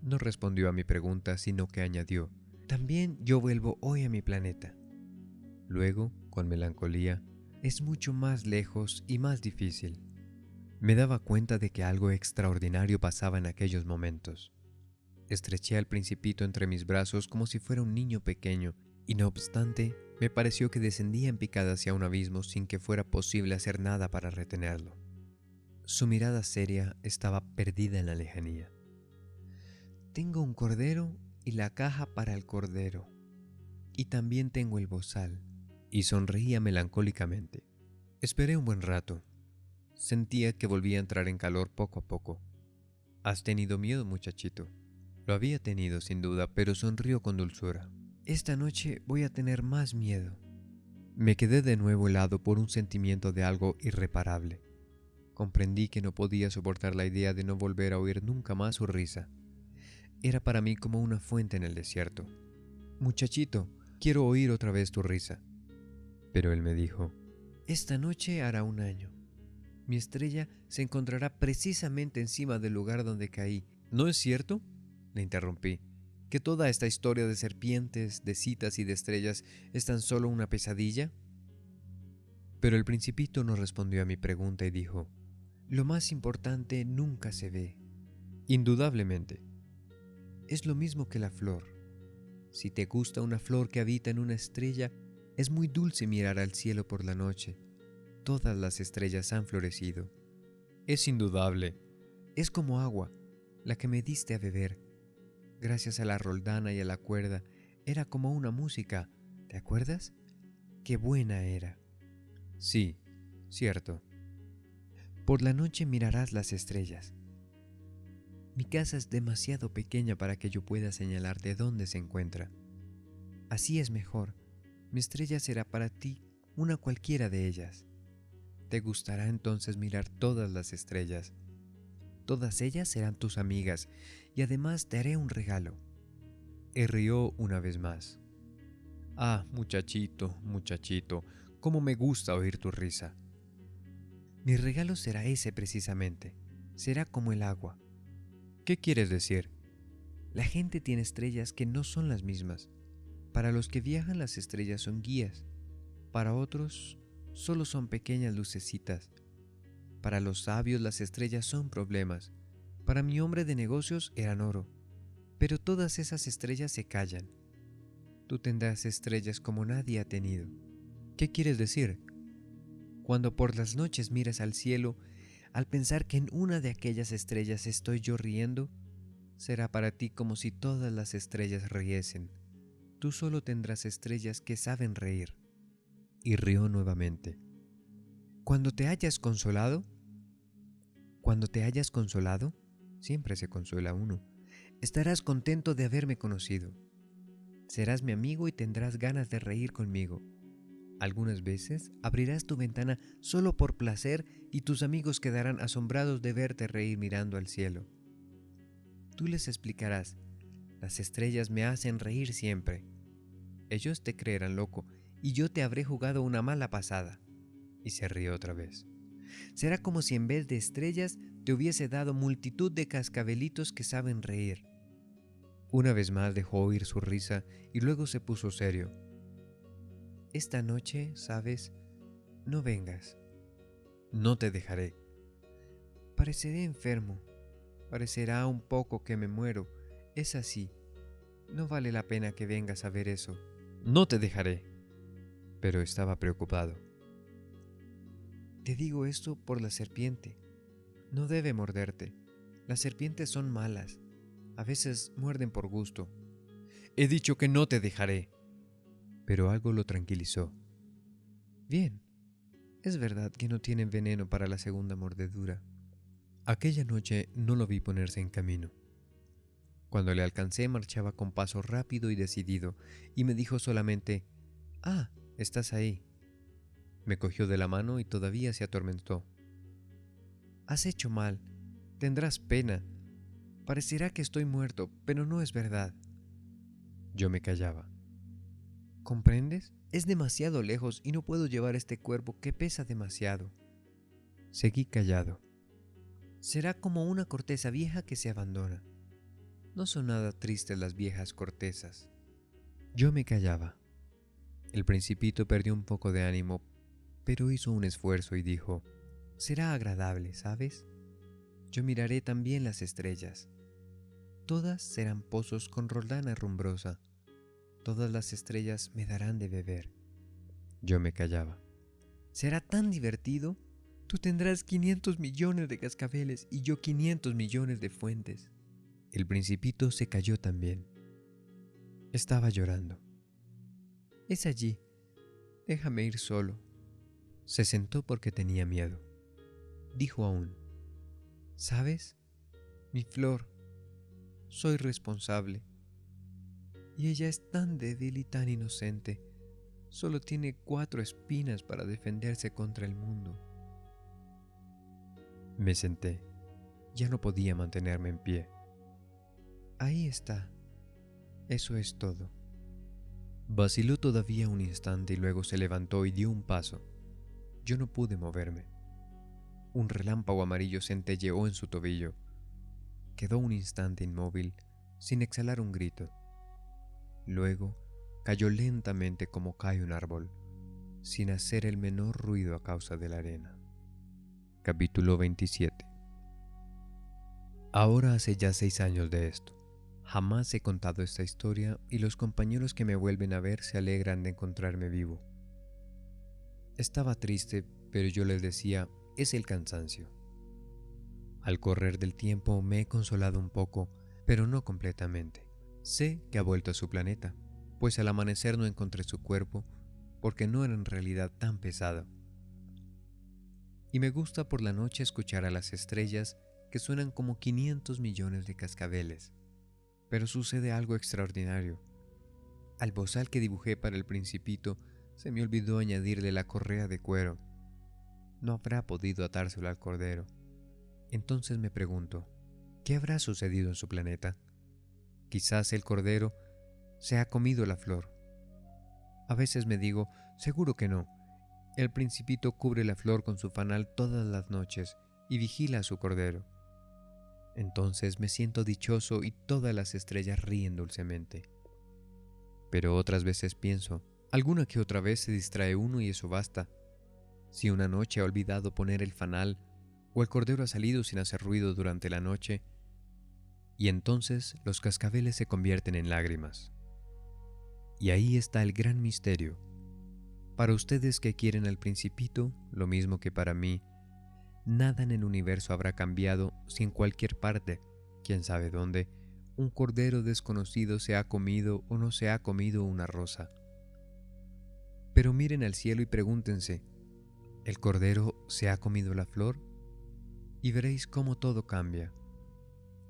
No respondió a mi pregunta, sino que añadió, también yo vuelvo hoy a mi planeta. Luego, con melancolía, es mucho más lejos y más difícil. Me daba cuenta de que algo extraordinario pasaba en aquellos momentos. Estreché al principito entre mis brazos como si fuera un niño pequeño y no obstante, me pareció que descendía en picada hacia un abismo sin que fuera posible hacer nada para retenerlo. Su mirada seria estaba perdida en la lejanía. Tengo un cordero y la caja para el cordero. Y también tengo el bozal. Y sonreía melancólicamente. Esperé un buen rato. Sentía que volvía a entrar en calor poco a poco. ¿Has tenido miedo, muchachito? Lo había tenido, sin duda, pero sonrió con dulzura. Esta noche voy a tener más miedo. Me quedé de nuevo helado por un sentimiento de algo irreparable. Comprendí que no podía soportar la idea de no volver a oír nunca más su risa. Era para mí como una fuente en el desierto. Muchachito, quiero oír otra vez tu risa. Pero él me dijo, Esta noche hará un año. Mi estrella se encontrará precisamente encima del lugar donde caí. ¿No es cierto? Le interrumpí que toda esta historia de serpientes, de citas y de estrellas es tan solo una pesadilla? Pero el principito no respondió a mi pregunta y dijo, lo más importante nunca se ve. Indudablemente. Es lo mismo que la flor. Si te gusta una flor que habita en una estrella, es muy dulce mirar al cielo por la noche. Todas las estrellas han florecido. Es indudable. Es como agua, la que me diste a beber gracias a la roldana y a la cuerda, era como una música, ¿te acuerdas? Qué buena era. Sí, cierto. Por la noche mirarás las estrellas. Mi casa es demasiado pequeña para que yo pueda señalar de dónde se encuentra. Así es mejor. Mi estrella será para ti una cualquiera de ellas. Te gustará entonces mirar todas las estrellas Todas ellas serán tus amigas y además te haré un regalo. Y rió una vez más. Ah, muchachito, muchachito, cómo me gusta oír tu risa. Mi regalo será ese precisamente. Será como el agua. ¿Qué quieres decir? La gente tiene estrellas que no son las mismas. Para los que viajan las estrellas son guías. Para otros solo son pequeñas lucecitas para los sabios las estrellas son problemas. Para mi hombre de negocios eran oro. Pero todas esas estrellas se callan. Tú tendrás estrellas como nadie ha tenido. ¿Qué quieres decir? Cuando por las noches miras al cielo, al pensar que en una de aquellas estrellas estoy yo riendo, será para ti como si todas las estrellas riesen. Tú solo tendrás estrellas que saben reír. Y rió nuevamente. Cuando te hayas consolado, cuando te hayas consolado, siempre se consuela uno, estarás contento de haberme conocido. Serás mi amigo y tendrás ganas de reír conmigo. Algunas veces abrirás tu ventana solo por placer y tus amigos quedarán asombrados de verte reír mirando al cielo. Tú les explicarás, las estrellas me hacen reír siempre. Ellos te creerán loco y yo te habré jugado una mala pasada. Y se rió otra vez. Será como si en vez de estrellas te hubiese dado multitud de cascabelitos que saben reír. Una vez más dejó oír su risa y luego se puso serio. Esta noche, sabes, no vengas. No te dejaré. Pareceré enfermo. Parecerá un poco que me muero. Es así. No vale la pena que vengas a ver eso. No te dejaré. Pero estaba preocupado. Te digo esto por la serpiente. No debe morderte. Las serpientes son malas. A veces muerden por gusto. He dicho que no te dejaré. Pero algo lo tranquilizó. Bien, es verdad que no tienen veneno para la segunda mordedura. Aquella noche no lo vi ponerse en camino. Cuando le alcancé marchaba con paso rápido y decidido y me dijo solamente, Ah, estás ahí. Me cogió de la mano y todavía se atormentó. Has hecho mal, tendrás pena, Parecerá que estoy muerto, pero no es verdad. Yo me callaba. ¿Comprendes? Es demasiado lejos y no puedo llevar este cuerpo que pesa demasiado. Seguí callado. Será como una corteza vieja que se abandona. No son nada tristes las viejas cortezas. Yo me callaba. El principito perdió un poco de ánimo, pero hizo un esfuerzo y dijo, Será agradable, ¿sabes? Yo miraré también las estrellas. Todas serán pozos con roldana rumbrosa. Todas las estrellas me darán de beber. Yo me callaba. Será tan divertido. Tú tendrás 500 millones de cascabeles y yo 500 millones de fuentes. El principito se cayó también. Estaba llorando. Es allí. Déjame ir solo. Se sentó porque tenía miedo. Dijo aún, ¿sabes? Mi flor, soy responsable. Y ella es tan débil y tan inocente. Solo tiene cuatro espinas para defenderse contra el mundo. Me senté. Ya no podía mantenerme en pie. Ahí está. Eso es todo. Vaciló todavía un instante y luego se levantó y dio un paso. Yo no pude moverme. Un relámpago amarillo centelleó en su tobillo Quedó un instante inmóvil, sin exhalar un grito. Luego cayó lentamente como cae un árbol, sin hacer el menor ruido a causa de la arena. Capítulo 27 Ahora hace ya seis años de esto. Jamás he contado esta historia y los compañeros que me vuelven a ver se alegran de encontrarme vivo. Estaba triste, pero yo les decía, es el cansancio. Al correr del tiempo me he consolado un poco, pero no completamente. Sé que ha vuelto a su planeta, pues al amanecer no encontré su cuerpo porque no era en realidad tan pesado. Y me gusta por la noche escuchar a las estrellas que suenan como 500 millones de cascabeles. Pero sucede algo extraordinario. Al bozal que dibujé para el principito se me olvidó añadirle la correa de cuero. No habrá podido atárselo al cordero entonces me pregunto, ¿qué habrá sucedido en su planeta? Quizás el cordero se ha comido la flor. A veces me digo, seguro que no. El principito cubre la flor con su fanal todas las noches y vigila a su cordero. Entonces me siento dichoso y todas las estrellas ríen dulcemente. Pero otras veces pienso, alguna que otra vez se distrae uno y eso basta. Si una noche ha olvidado poner el fanal o el cordero ha salido sin hacer ruido durante la noche, y entonces los cascabeles se convierten en lágrimas. Y ahí está el gran misterio. Para ustedes que quieren al principito, lo mismo que para mí, nada en el universo habrá cambiado si en cualquier parte, quién sabe dónde, un cordero desconocido se ha comido o no se ha comido una rosa. Pero miren al cielo y pregúntense, ¿el cordero se ha comido la flor? y veréis cómo todo cambia.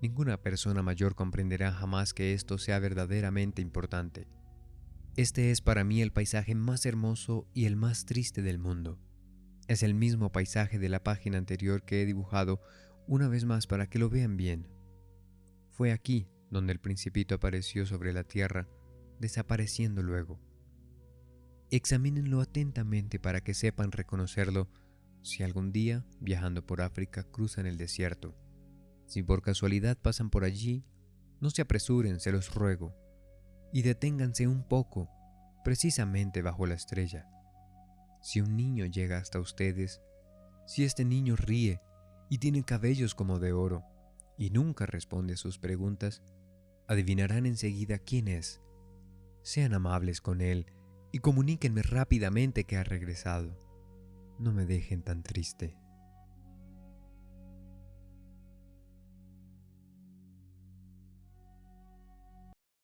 Ninguna persona mayor comprenderá jamás que esto sea verdaderamente importante. Este es para mí el paisaje más hermoso y el más triste del mundo. Es el mismo paisaje de la página anterior que he dibujado una vez más para que lo vean bien. Fue aquí donde el principito apareció sobre la tierra, desapareciendo luego. Examínenlo atentamente para que sepan reconocerlo si algún día, viajando por África, cruzan el desierto. Si por casualidad pasan por allí, no se apresuren, se los ruego, y deténganse un poco, precisamente bajo la estrella. Si un niño llega hasta ustedes, si este niño ríe y tiene cabellos como de oro, y nunca responde a sus preguntas, adivinarán enseguida quién es. Sean amables con él y comuníquenme rápidamente que ha regresado. No me dejen tan triste.